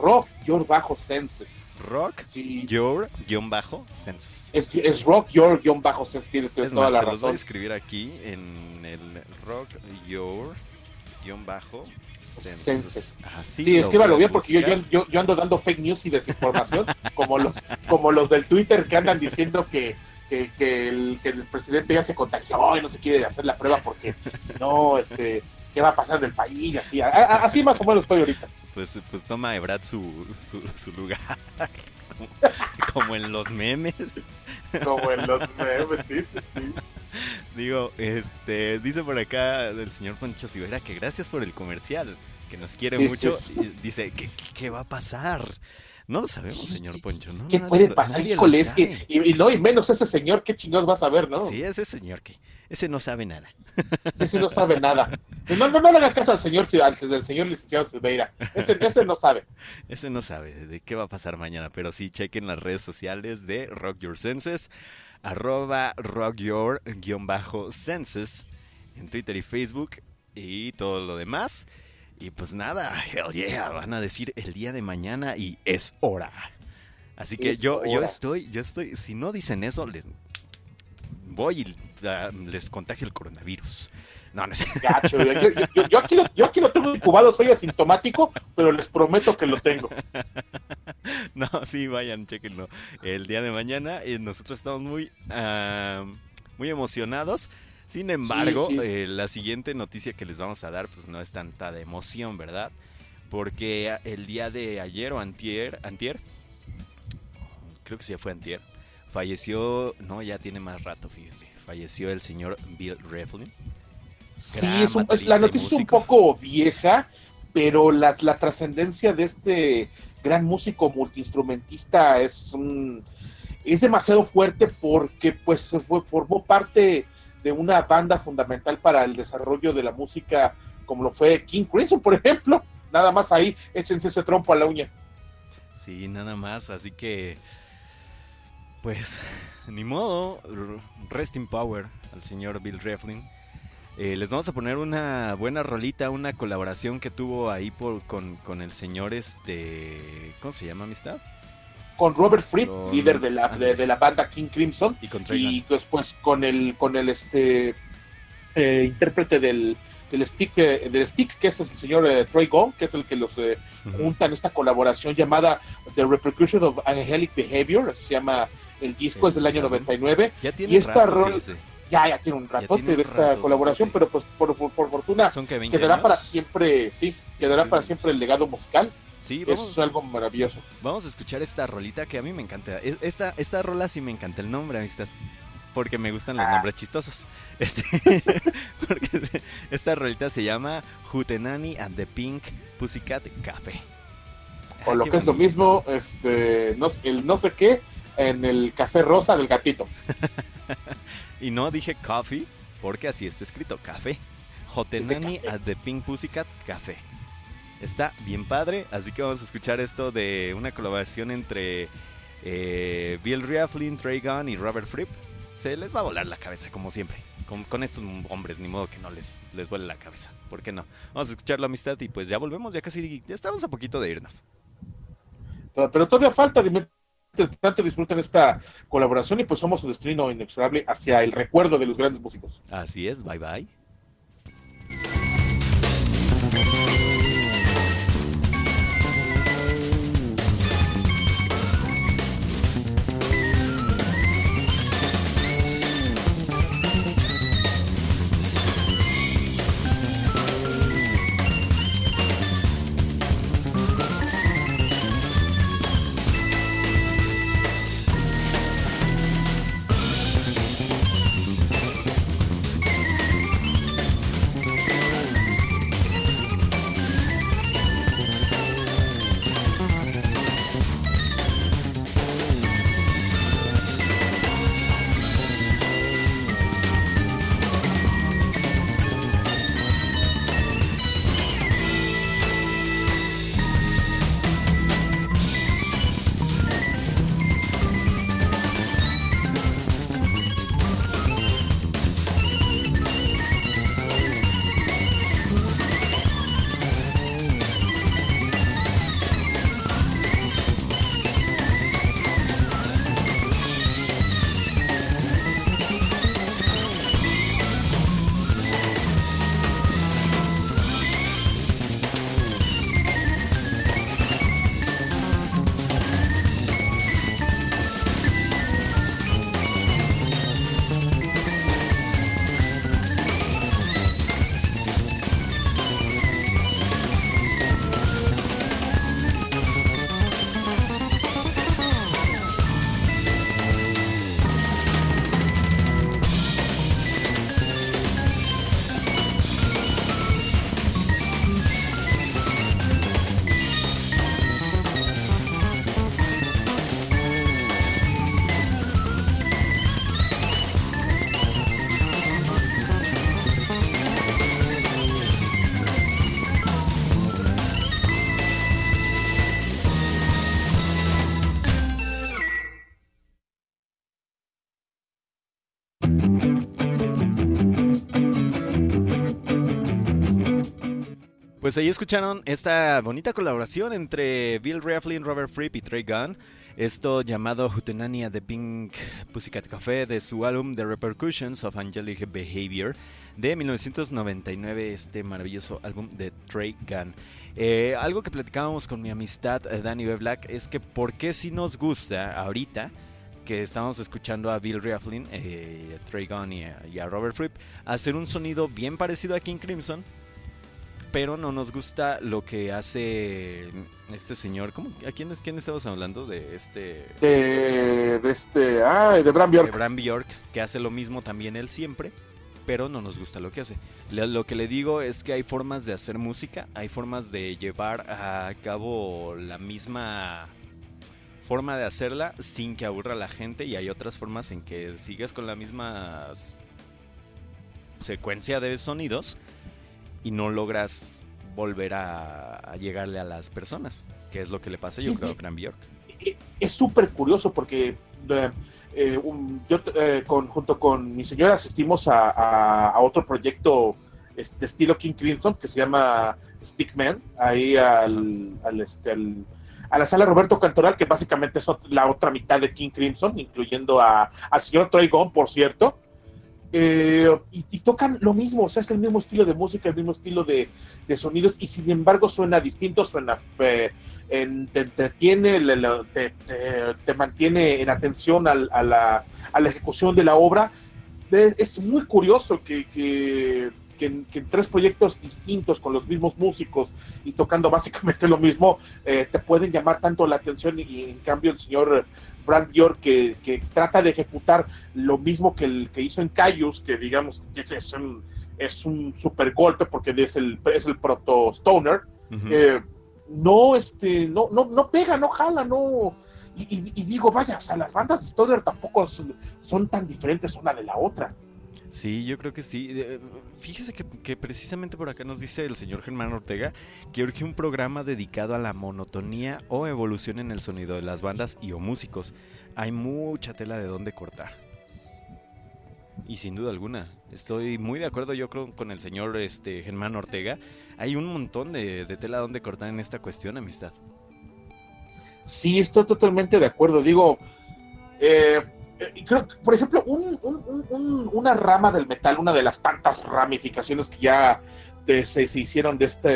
rock your bajo senses. Rock your guion bajo senses. Es, rock your guion bajo senses tiene toda más, la se razón los voy a escribir aquí en el rock your guion bajo senses. Así sí, escríbalo bien porque yo, yo, yo, ando dando fake news y desinformación como los como los del Twitter que andan diciendo que que, que, el, que el presidente ya se contagió y no se quiere hacer la prueba porque si no, este, qué va a pasar del país, así, así más o menos estoy ahorita. Pues, pues toma Ebrad su, su, lugar, como, en los memes. Como en los memes, sí, sí, sí. Digo, este, dice por acá el señor Poncho Sivera que gracias por el comercial, que nos quiere mucho. Y dice, ¿qué, ¿qué va a pasar? No lo sabemos, señor Poncho, ¿no? ¿Qué puede pasar? Híjole, es que, y, no, y menos ese señor, ¿qué chingados va a saber, no? Sí, ese señor que, ese no sabe nada. Sí, ese no sabe nada. No, no, no le haga caso al señor, al, señor licenciado Silveira. Ese, ese no sabe. Ese no sabe de qué va a pasar mañana, pero sí chequen las redes sociales de Rock Your Senses, arroba Rock Your-Senses en Twitter y Facebook y todo lo demás. Y pues nada, hell yeah, van a decir el día de mañana y es hora. Así que yo, yo estoy, yo estoy, si no dicen eso, les voy y ah, les contagio el coronavirus. No, no sé. Gacho, yo, aquí lo, yo aquí lo tengo incubado, soy asintomático, pero les prometo que lo tengo. No, sí, vayan, chequenlo. El día de mañana y nosotros estamos muy, ah, muy emocionados sin embargo, eh, la siguiente noticia que les vamos a dar pues no es tanta de emoción, ¿verdad? Porque el día de ayer o antier, antier, creo que sí fue antier, falleció, no, ya tiene más rato, fíjense, falleció el señor Bill Reflin. Sí, es la noticia es un poco vieja, pero la, trascendencia de este gran músico multiinstrumentista es un, es demasiado fuerte porque pues fue, formó parte de una banda fundamental para el desarrollo de la música, como lo fue King Crimson, por ejemplo. Nada más ahí, échense ese trompo a la uña. Sí, nada más, así que, pues, ni modo, rest in power al señor Bill Reflin. Eh, les vamos a poner una buena rolita, una colaboración que tuvo ahí por, con, con el señor este... ¿Cómo se llama, amistad? Con Robert Fripp, líder de la, de, la banda King Crimson, y, después con el con el este eh, intérprete del, del Stick, eh, del Stick que es el señor eh, Troy Gong, que es el que los eh, junta en esta colaboración llamada The Repercussion of Angelic Behavior, se llama el disco, es del año 99. Ya tiene y esta rato, ya, ya tiene un ratote de esta colaboración, pero pues por, fortuna quedará para siempre, sí, quedará para siempre el legado musical. Sí, vamos, es algo maravilloso. Vamos a escuchar esta rolita que a mí me encanta. E, esta, esta rola sí me encanta el nombre, amistad porque me gustan los ah. nombres chistosos. Este, porque esta rolita se llama Jutenani and the Pink Pussycat Café. O lo que es lo mismo, este, no, el no sé qué en el café rosa del gatito. y no dije coffee porque así está escrito, café. Jotenani at the Pink Pussycat Café. Está bien padre, así que vamos a escuchar esto de una colaboración entre eh, Bill Rieflin, Trey Gunn y Robert Fripp se les va a volar la cabeza, como siempre. Con, estos hombres, ni modo que no les, les vuele la cabeza. ¿Por qué no? Vamos a escuchar la amistad y pues ya volvemos, ya casi, ya estamos a poquito de irnos. Pero todavía falta, tanto disfruten esta colaboración y pues somos su destino inexorable hacia el recuerdo de los grandes músicos. Así es, bye bye. Ahí escucharon esta bonita colaboración entre Bill Rieflin, Robert Fripp y Trey Gunn. Esto llamado Hutenania The Pink Pussycat Café de su álbum The Repercussions of Angelic Behavior de 1999, este maravilloso álbum de Trey Gunn. Eh, algo que platicábamos con mi amistad eh, Danny B. Black es que por qué si nos gusta ahorita que estamos escuchando a Bill Rieflin, eh, Trey Gunn y a, Robert Fripp hacer un sonido bien parecido a King Crimson pero no nos gusta lo que hace este señor. ¿Cómo? ¿A quién, es, quién estamos hablando? De este. De, este. Ah, de Bram Bjork. De Bram Bjork, que hace lo mismo también él siempre, pero no nos gusta lo que hace. Lo que le digo es que hay formas de hacer música, hay formas de llevar a cabo la misma forma de hacerla sin que aburra a la gente y hay otras formas en que sigues con la misma secuencia de sonidos y no logras volver a, llegarle a las personas, que es lo que le pasa yo creo a Fran Bjork. Es súper curioso porque eh, eh, yo eh, junto con mi señora asistimos a, otro proyecto de este, estilo King Crimson que se llama Stickman, ahí al, este, a la sala Roberto Cantoral, que básicamente es la otra mitad de King Crimson, incluyendo a, al señor Troy por cierto eh, y, tocan lo mismo, o sea, es el mismo estilo de música, el mismo estilo de, sonidos, y sin embargo suena distinto, suena, eh, te, entretiene, te, mantiene en atención a, la, ejecución de la obra. Es muy curioso que, que, en, tres proyectos distintos con los mismos músicos y tocando básicamente lo mismo, eh, te pueden llamar tanto la atención y en cambio el señor Brand York que, que, trata de ejecutar lo mismo que el que hizo en Cayus, que digamos es un, es un super golpe porque es el, es el proto stoner, eh, no, este, no, no, no pega, no jala, no. Y, digo, vaya, o sea, las bandas de stoner tampoco son, son tan diferentes una de la otra. Sí, yo creo que sí. Fíjese que, precisamente por acá nos dice el señor Germán Ortega que urge un programa dedicado a la monotonía o evolución en el sonido de las bandas y o músicos. Hay mucha tela de dónde cortar. Y sin duda alguna, estoy muy de acuerdo yo creo con el señor este, Germán Ortega. Hay un montón de, de tela donde cortar en esta cuestión, amistad. Sí, estoy totalmente de acuerdo. Digo, eh, eh, por ejemplo, una rama del metal, una de las tantas ramificaciones que ya se, hicieron de este,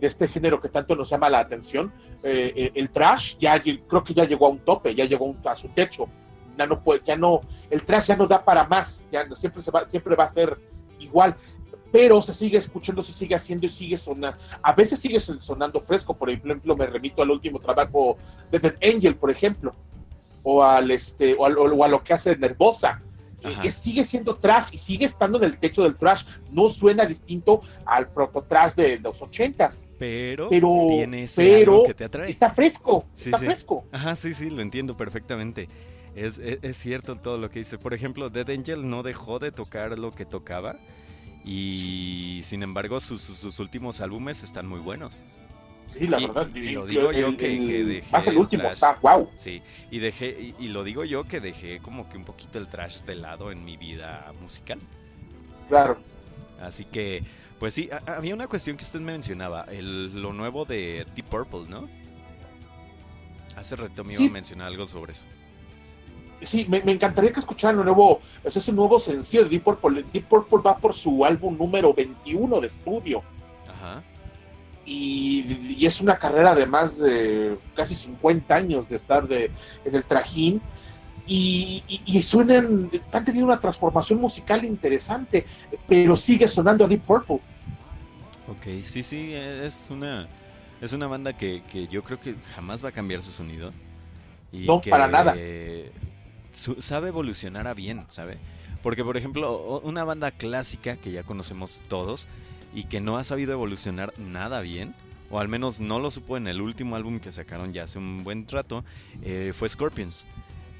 de este género que tanto nos llama la atención, eh, eh, el trash ya creo que ya llegó a un tope, ya llegó a su techo. Ya no puede, ya no, el trash ya no da para más, ya siempre se va, siempre va a ser igual pero se sigue escuchando, se sigue haciendo y sigue sonando. A veces sigue sonando fresco, por ejemplo, me remito al último trabajo de Dead Angel, por ejemplo, o al este o, a lo que hace Nervosa. Que sigue siendo trash y sigue estando en el techo del trash. No suena distinto al proto trash de los ochentas. Pero, pero, tiene pero que te atrae. Está fresco, está fresco. Ajá, sí, sí, lo entiendo perfectamente. Es, es, cierto todo lo que dice. Por ejemplo, Dead Angel no dejó de tocar lo que tocaba. Y sin embargo, sus, sus últimos álbumes están muy buenos. Sí, la verdad. Y, lo digo yo que, dejé. Más el último está, wow. Sí, y dejé, y, lo digo yo que dejé como que un poquito el trash de lado en mi vida musical. Claro. Así que, pues sí, había una cuestión que usted me mencionaba, el, lo nuevo de Deep Purple, ¿no? Hace rato me iba a mencionar algo sobre eso. Sí, me, encantaría que escucharan lo nuevo, es ese nuevo sencillo de Deep Purple. Deep Purple va por su álbum número 21 de estudio. Ajá y, es una carrera de más de casi 50 años de estar de, en el trajín. Y, y, suenan, han tenido una transformación musical interesante, pero sigue sonando a Deep Purple. Ok, sí, sí, es una, es una banda que, yo creo que jamás va a cambiar su sonido. Y no, para nada. sabe evolucionar a bien, ¿sabe? Porque, por ejemplo, una banda clásica que ya conocemos todos, y que no ha sabido evolucionar nada bien, o al menos no lo supo en el último álbum que sacaron ya hace un buen trato, eh, fue Scorpions.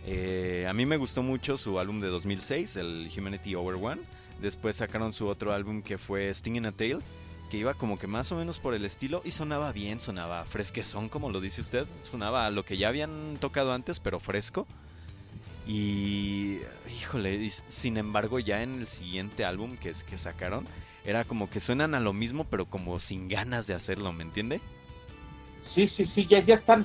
Eh, a mí me gustó mucho su álbum de 2006, el Humanity Over One. Después sacaron su otro álbum que fue Sting in a Tail, que iba como que más o menos por el estilo y sonaba bien, sonaba fresquezón, como lo dice usted. Sonaba lo que ya habían tocado antes, pero fresco. Y, híjole, sin embargo, ya en el siguiente álbum que, que sacaron, era como que suenan a lo mismo, pero como sin ganas de hacerlo, ¿me entiende? Sí, sí, sí, ya, ya están,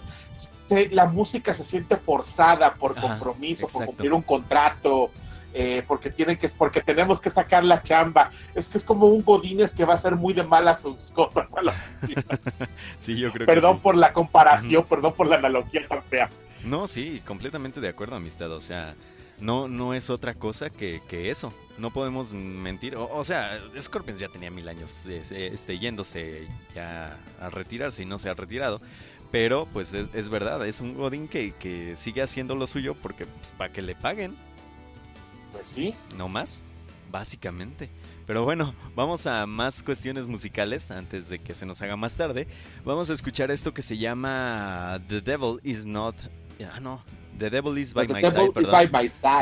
la música se siente forzada por compromiso, por cumplir un contrato, eh, porque tienen que, porque tenemos que sacar la chamba. Es que es como un Godínez que va a ser muy de malas sus cosas a la Sí, yo creo perdón que por la comparación, perdón por la analogía tan fea. No, sí, completamente de acuerdo, amistad. O sea, no, no es otra cosa que, que eso. No podemos mentir. O, sea, Scorpions ya tenía mil años este, yéndose ya a retirarse y no se ha retirado. Pero pues es, verdad, es un Godín que, que, sigue haciendo lo suyo porque pues, para que le paguen. Pues sí. No más, básicamente. Pero bueno, vamos a más cuestiones musicales antes de que se nos haga más tarde. Vamos a escuchar esto que se llama The Devil is Not... Ah, no, The Devil is by, my, side, perdón.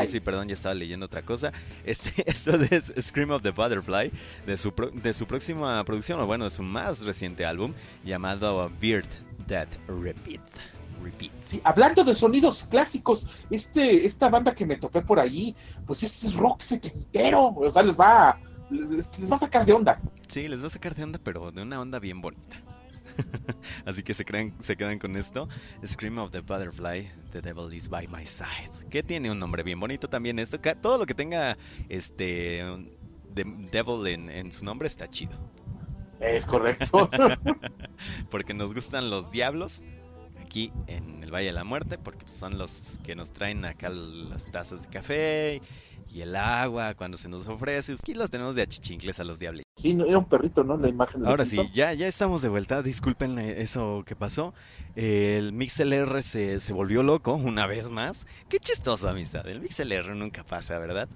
Sí, sí, perdón, ya estaba leyendo otra cosa. Este, esto es Scream of the Butterfly, de su, de su próxima producción, o bueno, de su más reciente álbum, llamado Beard That Repeat. Repeat. Sí, hablando de sonidos clásicos, este, esta banda que me topé por ahí, pues es rock setentero, o sea, les va, les, les va a sacar de onda. Sí, les va a sacar de onda, pero de una onda bien bonita. Así que se, crean, se quedan con esto. Scream of the Butterfly, The Devil is by my side. Que tiene un nombre bien bonito también esto. Todo lo que tenga este Devil en, en su nombre está chido. Es correcto. Porque nos gustan los diablos aquí en el Valle de la Muerte, porque son los que nos traen acá las tazas de café y el agua cuando se nos ofrece. Aquí los tenemos de achichincles a los diablos. Sí, era un perrito, ¿no? La imagen. Ahora sí, ya, ya estamos de vuelta. Disculpen eso que pasó. el MixLR se, se volvió loco una vez más. Qué chistoso, amistad. El MixLR nunca pasa, ¿verdad?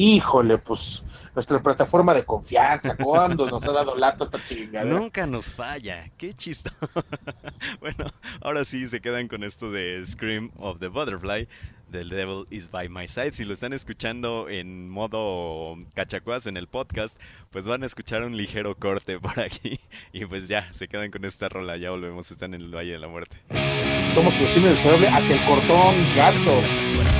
Híjole, pues nuestra plataforma de confianza, ¿cuándo nos ha dado lata esta chingada? Nunca nos falla, qué chistoso. bueno, ahora sí se quedan con esto de Scream of the Butterfly. The Devil is by my side. Si lo están escuchando en modo cachacuas en el podcast, pues van a escuchar un ligero corte por aquí. Y pues ya, se quedan con esta rola. Ya volvemos, están en el Valle de la Muerte. Somos los cine hacia el cortón, gacho.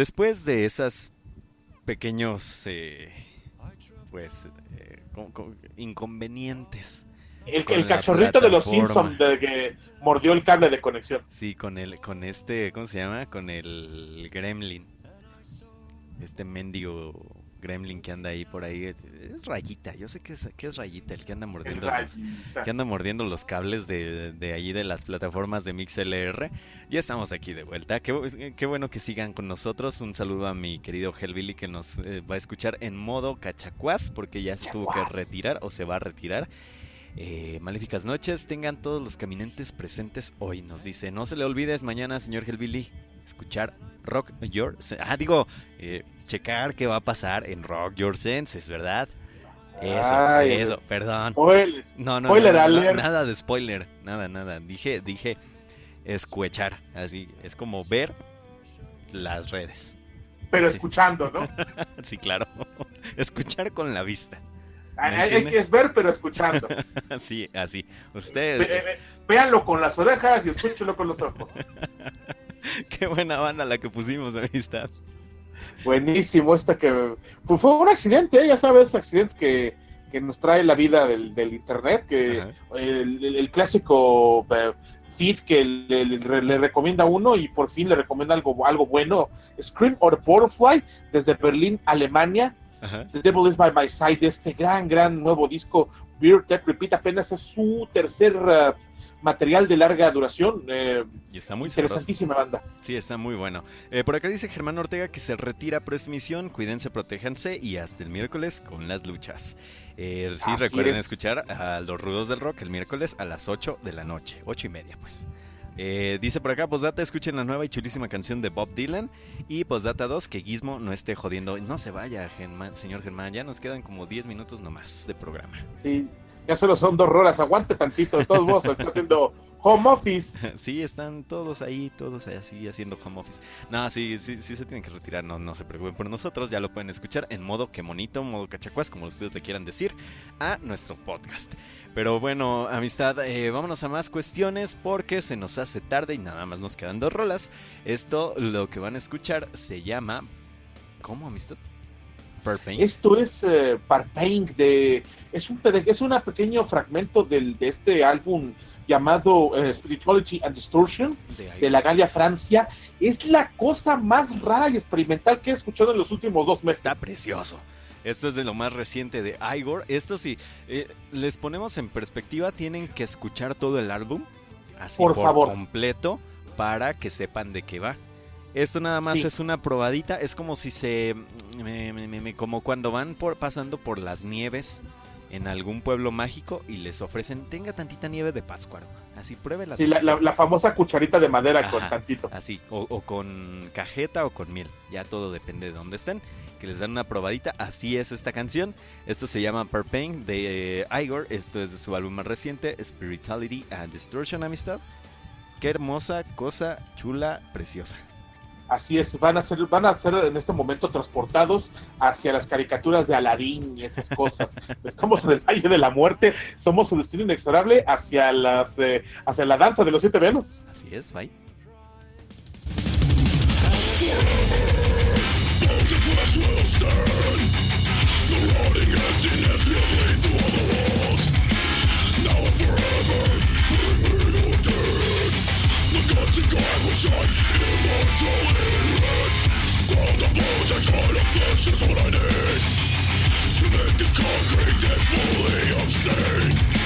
Después de esas pequeños, eh, pues, eh, inconvenientes. El, el cachorrito de los Simpsons de que mordió el cable de conexión. Sí, con el, con este, ¿cómo se llama? Con el Gremlin. Este mendigo gremlin que anda ahí por ahí. Es rayita, yo sé que es, que es rayita el que anda mordiendo los, que anda mordiendo los cables de, de ahí de las plataformas de MixLR. Ya estamos aquí de vuelta. Qué, qué, bueno que sigan con nosotros. Un saludo a mi querido Hellbilly que nos eh, va a escuchar en modo cachacuás porque ya se tuvo que retirar o se va a retirar. Eh, maléficas noches, tengan todos los caminantes presentes hoy, nos dice. No se le olvides mañana, señor Hellbilly, escuchar Rock Your Ah, digo, eh, checar qué va a pasar en Rock Your Senses, ¿verdad? Eso, eso, perdón. no, no, nada de spoiler, nada, nada. Dije, dije, escuchar, así, es como ver las redes. Pero escuchando, ¿no? sí, claro. Escuchar con la vista. Hay, que es ver, pero escuchando. sí, así. Ustedes. véanlo con las orejas y escúchenlo con los ojos. Qué buena banda la que pusimos, amistad. Buenísimo, esta que pues fue un accidente, ¿eh? ya sabes, accidentes que, que nos trae la vida del, internet, que el, clásico eh, feed que le, recomienda uno y por fin le recomienda algo, algo bueno, Scream or Butterfly, desde Berlín, Alemania, The Devil is by my side, este gran, gran nuevo disco, Beer Tech Repeat, apenas es su tercer uh, material de larga duración. Eh, y está muy interesantísima banda. Sí, está muy bueno. Eh, por acá dice Germán Ortega que se retira por esta emisión. Cuídense, protéjanse y hasta el miércoles con las luchas. Eh, sí, recuerden escuchar a los rudos del rock el miércoles a las 8 de la noche, 8 y media, pues. Eh, dice por acá, postdata, escuchen la nueva y chulísima canción de Bob Dylan. Y postdata 2, que Gizmo no esté jodiendo. No se vaya, señor Germán, ya nos quedan como 10 minutos nomás de programa. Sí, ya solo son dos horas, aguante tantito, todos modos, está haciendo home office. Sí, están todos ahí, todos así haciendo home office. No, sí, sí, sí se tienen que retirar, no, no se preocupen por nosotros, ya lo pueden escuchar en modo que monito, modo cachacuas, como ustedes le quieran decir, a nuestro podcast. Pero bueno, amistad, eh, vámonos a más cuestiones porque se nos hace tarde y nada más nos quedan dos rolas. Esto, lo que van a escuchar, se llama... ¿Cómo, amistad? Esto es uh, de es un es un pequeño fragmento del, de este álbum llamado eh, Spirituality and Distortion de, la Galia Francia. Es la cosa más rara y experimental que he escuchado en los últimos dos meses. Está precioso. Esto es de lo más reciente de Igor. Esto sí, eh, les ponemos en perspectiva, tienen que escuchar todo el álbum así por, completo para que sepan de qué va. Esto nada más es una probadita, es como si se... como cuando van por, pasando por las nieves en algún pueblo mágico y les ofrecen, tenga tantita nieve de Pátzcuaro. Así, pruébela. Sí, la, famosa cucharita de madera con tantito. Así, o, con cajeta o con miel. Ya todo depende de dónde estén. Que les dan una probadita. Así es esta canción. Esto se llama Pain de eh, Igor. Esto es de su álbum más reciente, Spirituality and Distortion Amistad. Qué hermosa cosa, chula, preciosa. Así es, van a ser, van a ser en este momento transportados hacia las caricaturas de Aladín y esas cosas. Estamos en el Valle de la Muerte, somos su destino inexorable hacia las eh, hacia la danza de los siete velos. Así es, bye. Is what I need To make this concrete and fully obscene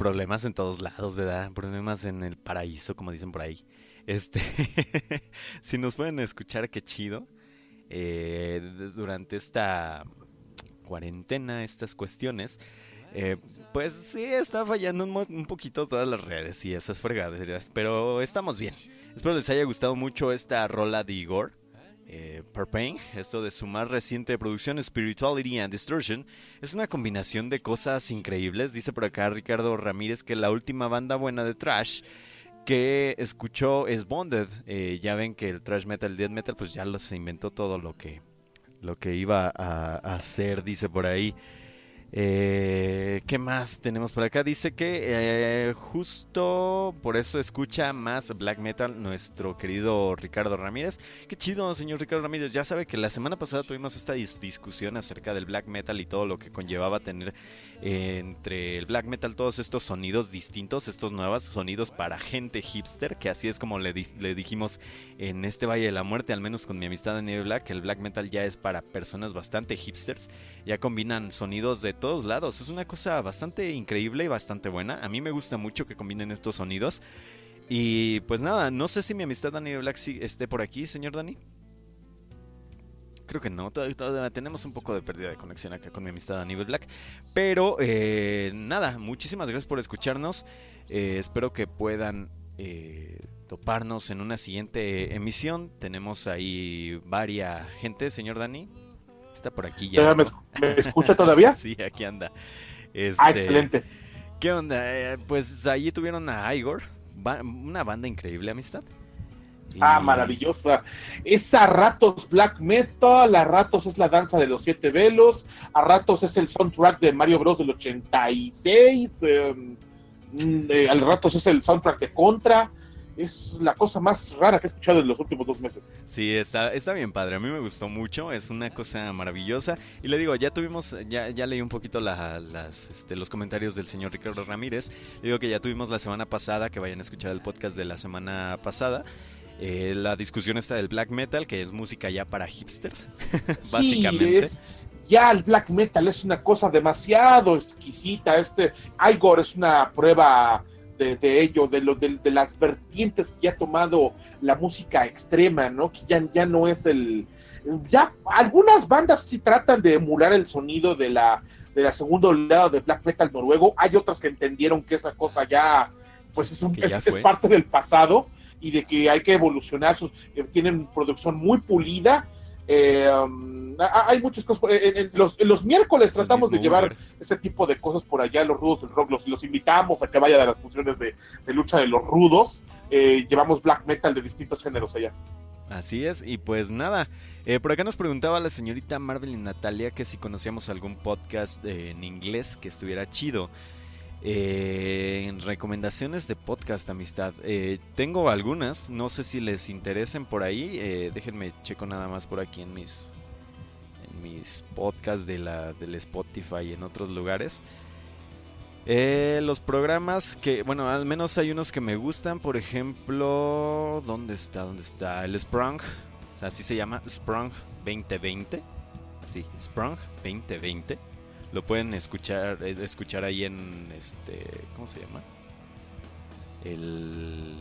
problemas en todos lados, ¿verdad? Problemas en el paraíso, como dicen por ahí. Este, si nos pueden escuchar, qué chido. Eh, durante esta cuarentena, estas cuestiones, eh, pues sí, está fallando un, un, poquito todas las redes y esas fregaderas, pero estamos bien. Espero les haya gustado mucho esta rola de Igor eh, esto de su más reciente producción Spirituality and Distortion, es una combinación de cosas increíbles. Dice por acá Ricardo Ramírez que la última banda buena de trash que escuchó es Bonded. Eh, ya ven que el trash metal, el death metal, pues ya se inventó todo lo que, lo que iba a hacer, dice por ahí. Eh, ¿Qué más tenemos por acá? Dice que eh, justo por eso escucha más black metal nuestro querido Ricardo Ramírez. Qué chido, señor Ricardo Ramírez. Ya sabe que la semana pasada tuvimos esta discusión acerca del black metal y todo lo que conllevaba tener entre el black metal todos estos sonidos distintos, estos nuevos sonidos para gente hipster, que así es como le, dijimos en este Valle de la Muerte, al menos con mi amistad de Nieve Black, el black metal ya es para personas bastante hipsters, ya combinan sonidos de todos lados, es una cosa bastante increíble y bastante buena, a mí me gusta mucho que combinen estos sonidos. Y pues nada, no sé si mi amistad Dani Black esté por aquí, señor Dani. Creo que no, todavía, tenemos un poco de pérdida de conexión acá con mi amistad Aníbal Black. Pero eh, nada, muchísimas gracias por escucharnos. Eh, espero que puedan eh, toparnos en una siguiente emisión. Tenemos ahí varias gente, señor Dani. Está por aquí ya. ¿Me, escucha todavía? sí, aquí anda. Este, ah, excelente. ¿Qué onda? pues ahí tuvieron a Igor, una banda increíble, amistad. Ah, maravillosa. Es a ratos black metal, a ratos es la danza de los siete velos, a ratos es el soundtrack de Mario Bros. del 86, em, mm, eh, al ratos es el soundtrack de Contra. Es la cosa más rara que he escuchado en los últimos dos meses. Sí, está, está bien padre. A mí me gustó mucho. Es una cosa maravillosa. Y le digo, ya tuvimos, ya, ya leí un poquito las, este, los comentarios del señor Ricardo Ramírez. Le digo que ya tuvimos la semana pasada, que vayan a escuchar el podcast de la semana pasada. Eh, la discusión está del black metal, que es música ya para hipsters, básicamente. ya el black metal es una cosa demasiado exquisita. Este Igor es una prueba de, ello, de, lo, de, las vertientes que ha tomado la música extrema, ¿no? Que ya, ya no es el. Ya algunas bandas sí tratan de emular el sonido de la, de la segunda oleada de black metal noruego. Hay otras que entendieron que esa cosa ya, pues es, es parte del pasado y de que hay que evolucionar, sus, eh, tienen producción muy pulida. Eh, um, hay muchas cosas. En, los, miércoles tratamos de llevar ese tipo de cosas por allá, los rudos del rock. Los, invitamos a que vayan a las funciones de, lucha de los rudos. Eh, llevamos black metal de distintos géneros allá. Así es, y pues nada. por acá nos preguntaba la señorita Marvel y Natalia que si conocíamos algún podcast en inglés que estuviera chido. Eh, recomendaciones de podcast, amistad. Eh, tengo algunas, no sé si les interesen por ahí. Eh, déjenme checo nada más por aquí en mis en mis podcasts de la del Spotify y en otros lugares. Eh, los programas que, bueno, al menos hay unos que me gustan. Por ejemplo, ¿dónde está? ¿Dónde está? El Sprung, o sea, así se llama Sprung 2020. Así, Sprung 2020 Lo pueden escuchar, eh, escuchar ahí en este, ¿cómo se llama? El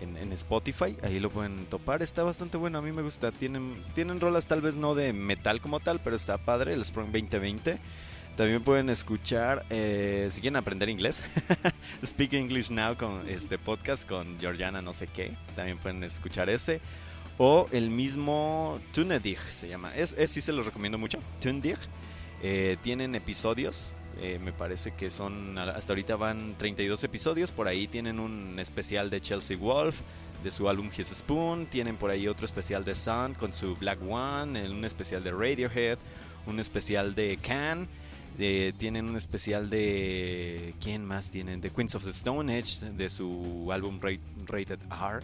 en, Spotify, ahí lo pueden topar, está bastante bueno, a mí me gusta, tienen, tienen rolas tal vez no de metal como tal, pero está padre, el Sprung 2020. También pueden escuchar, eh, si quieren aprender inglés, Speak English Now con este podcast con Georgiana no sé qué, también pueden escuchar ese. O el mismo Tunedig se llama, es, es sí se los recomiendo mucho, Tunedig. Eh, tienen episodios, eh, me parece que son, hasta ahorita van 32 episodios, por ahí tienen un especial de Chelsea Wolf, de su álbum His Spoon, tienen por ahí otro especial de Sun con su Black One, un especial de Radiohead, un especial de Can, tienen un especial de... ¿Quién más tienen? De Queens of the Stone Age, de su álbum Rated R.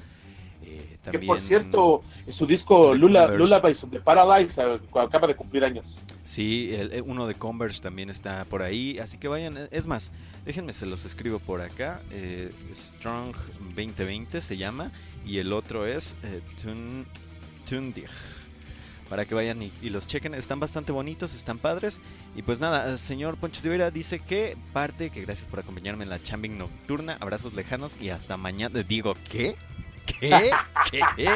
Eh, que por cierto, su disco Lula, Lullabies of the Paradise eh, acaba de cumplir años. Sí, el, uno de Converge también está por ahí, así que vayan, eh, es más, déjenme se los escribo por acá, Strong 2020 se llama, y el otro es eh, Tundig, para que vayan y, los chequen, están bastante bonitos, están padres, y pues nada, el señor Poncho Rivera dice que parte, que gracias por acompañarme en la chambing nocturna, abrazos lejanos y hasta mañana, digo, ¿qué? ¿Qué? ¿Qué?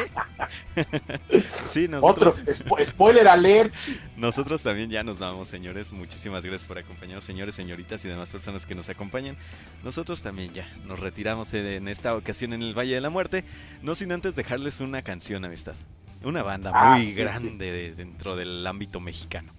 sí, nosotros... Otro, spoiler alert. Nosotros también ya nos vamos, señores. Muchísimas gracias por acompañarnos, señores, señoritas y demás personas que nos acompañan. Nosotros también ya nos retiramos en esta ocasión en el Valle de la Muerte. No sin antes dejarles una canción, amistad. Una banda ah, muy grande dentro del ámbito mexicano.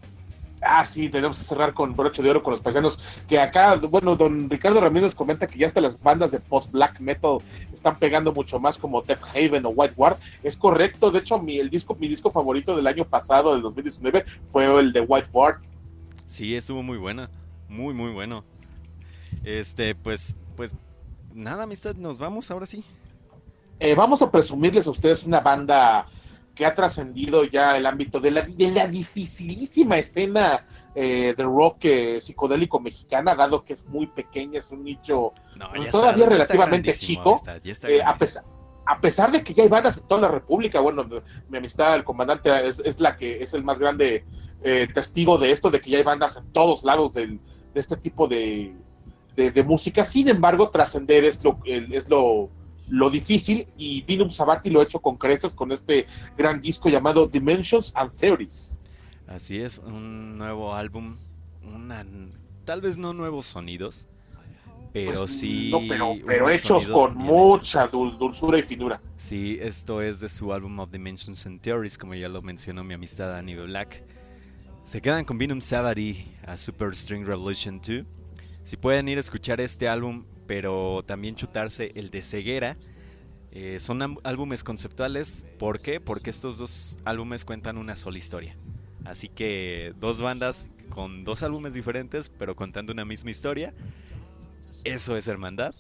Ah, sí, tenemos que cerrar con broche de oro con los paisanos. Que acá, bueno, don Ricardo Ramírez comenta que ya hasta las bandas de post-black metal están pegando mucho más como Death Haven o White Ward. Es correcto, de hecho, mi, el disco, mi disco favorito del año pasado, del 2019, fue el de White Ward. Sí, estuvo muy buena, muy, muy bueno. Este, pues, pues, nada, amistad, nos vamos ahora sí. Eh, vamos a presumirles a ustedes una banda que ha trascendido ya el ámbito de la, de la dificilísima escena eh, de rock eh, psicodélico mexicana, dado que es muy pequeña, es un nicho todavía relativamente chico. Eh, a, pesar, a pesar de que ya hay bandas en toda la República, bueno, mi amistad, el comandante, es, la que es el más grande testigo de esto, de que ya hay bandas en todos lados del, de este tipo de, de, música. Sin embargo, trascender es lo, es lo lo difícil y Vinum Sabati lo ha hecho con creces con este gran disco llamado Dimensions and Theories. Así es, un nuevo álbum, una, tal vez no nuevos sonidos, pero pues, sí. No, pero, pero hechos con mucha dulzura y finura. Sí, esto es de su álbum of Dimensions and Theories, como ya lo mencionó mi amistad Annie Black. Se quedan con Vinum Sabati a Super String Revolution 2. Si pueden ir a escuchar este álbum, pero también chutarse el de ceguera. Eh, son álbumes conceptuales. ¿Por qué? Porque estos dos álbumes cuentan una sola historia. Así que dos bandas con dos álbumes diferentes, pero contando una misma historia. Eso es hermandad.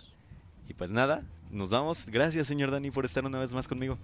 Y pues nada, nos vamos. Gracias, señor Dani, por estar una vez más conmigo.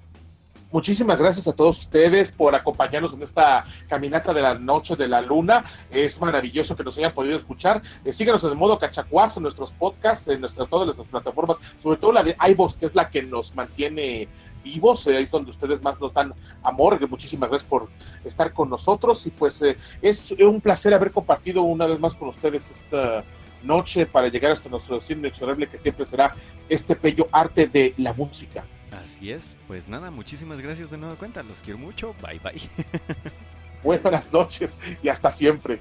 Muchísimas gracias a todos ustedes por acompañarnos en esta caminata de la noche de la luna. Es maravilloso que nos hayan podido escuchar. Eh, síganos en modo cachacuazo en nuestros podcasts, en nuestras, todas nuestras plataformas, sobre todo la de iVoox, que es la que nos mantiene vivos, eh, ahí es donde ustedes más nos dan amor. Muchísimas gracias por estar con nosotros y pues eh, es un placer haber compartido una vez más con ustedes esta noche para llegar hasta nuestro destino inexorable que siempre será este bello arte de la música. Así es, pues nada, muchísimas gracias de nuevo cuenta, los quiero mucho, bye bye. Buenas noches y hasta siempre.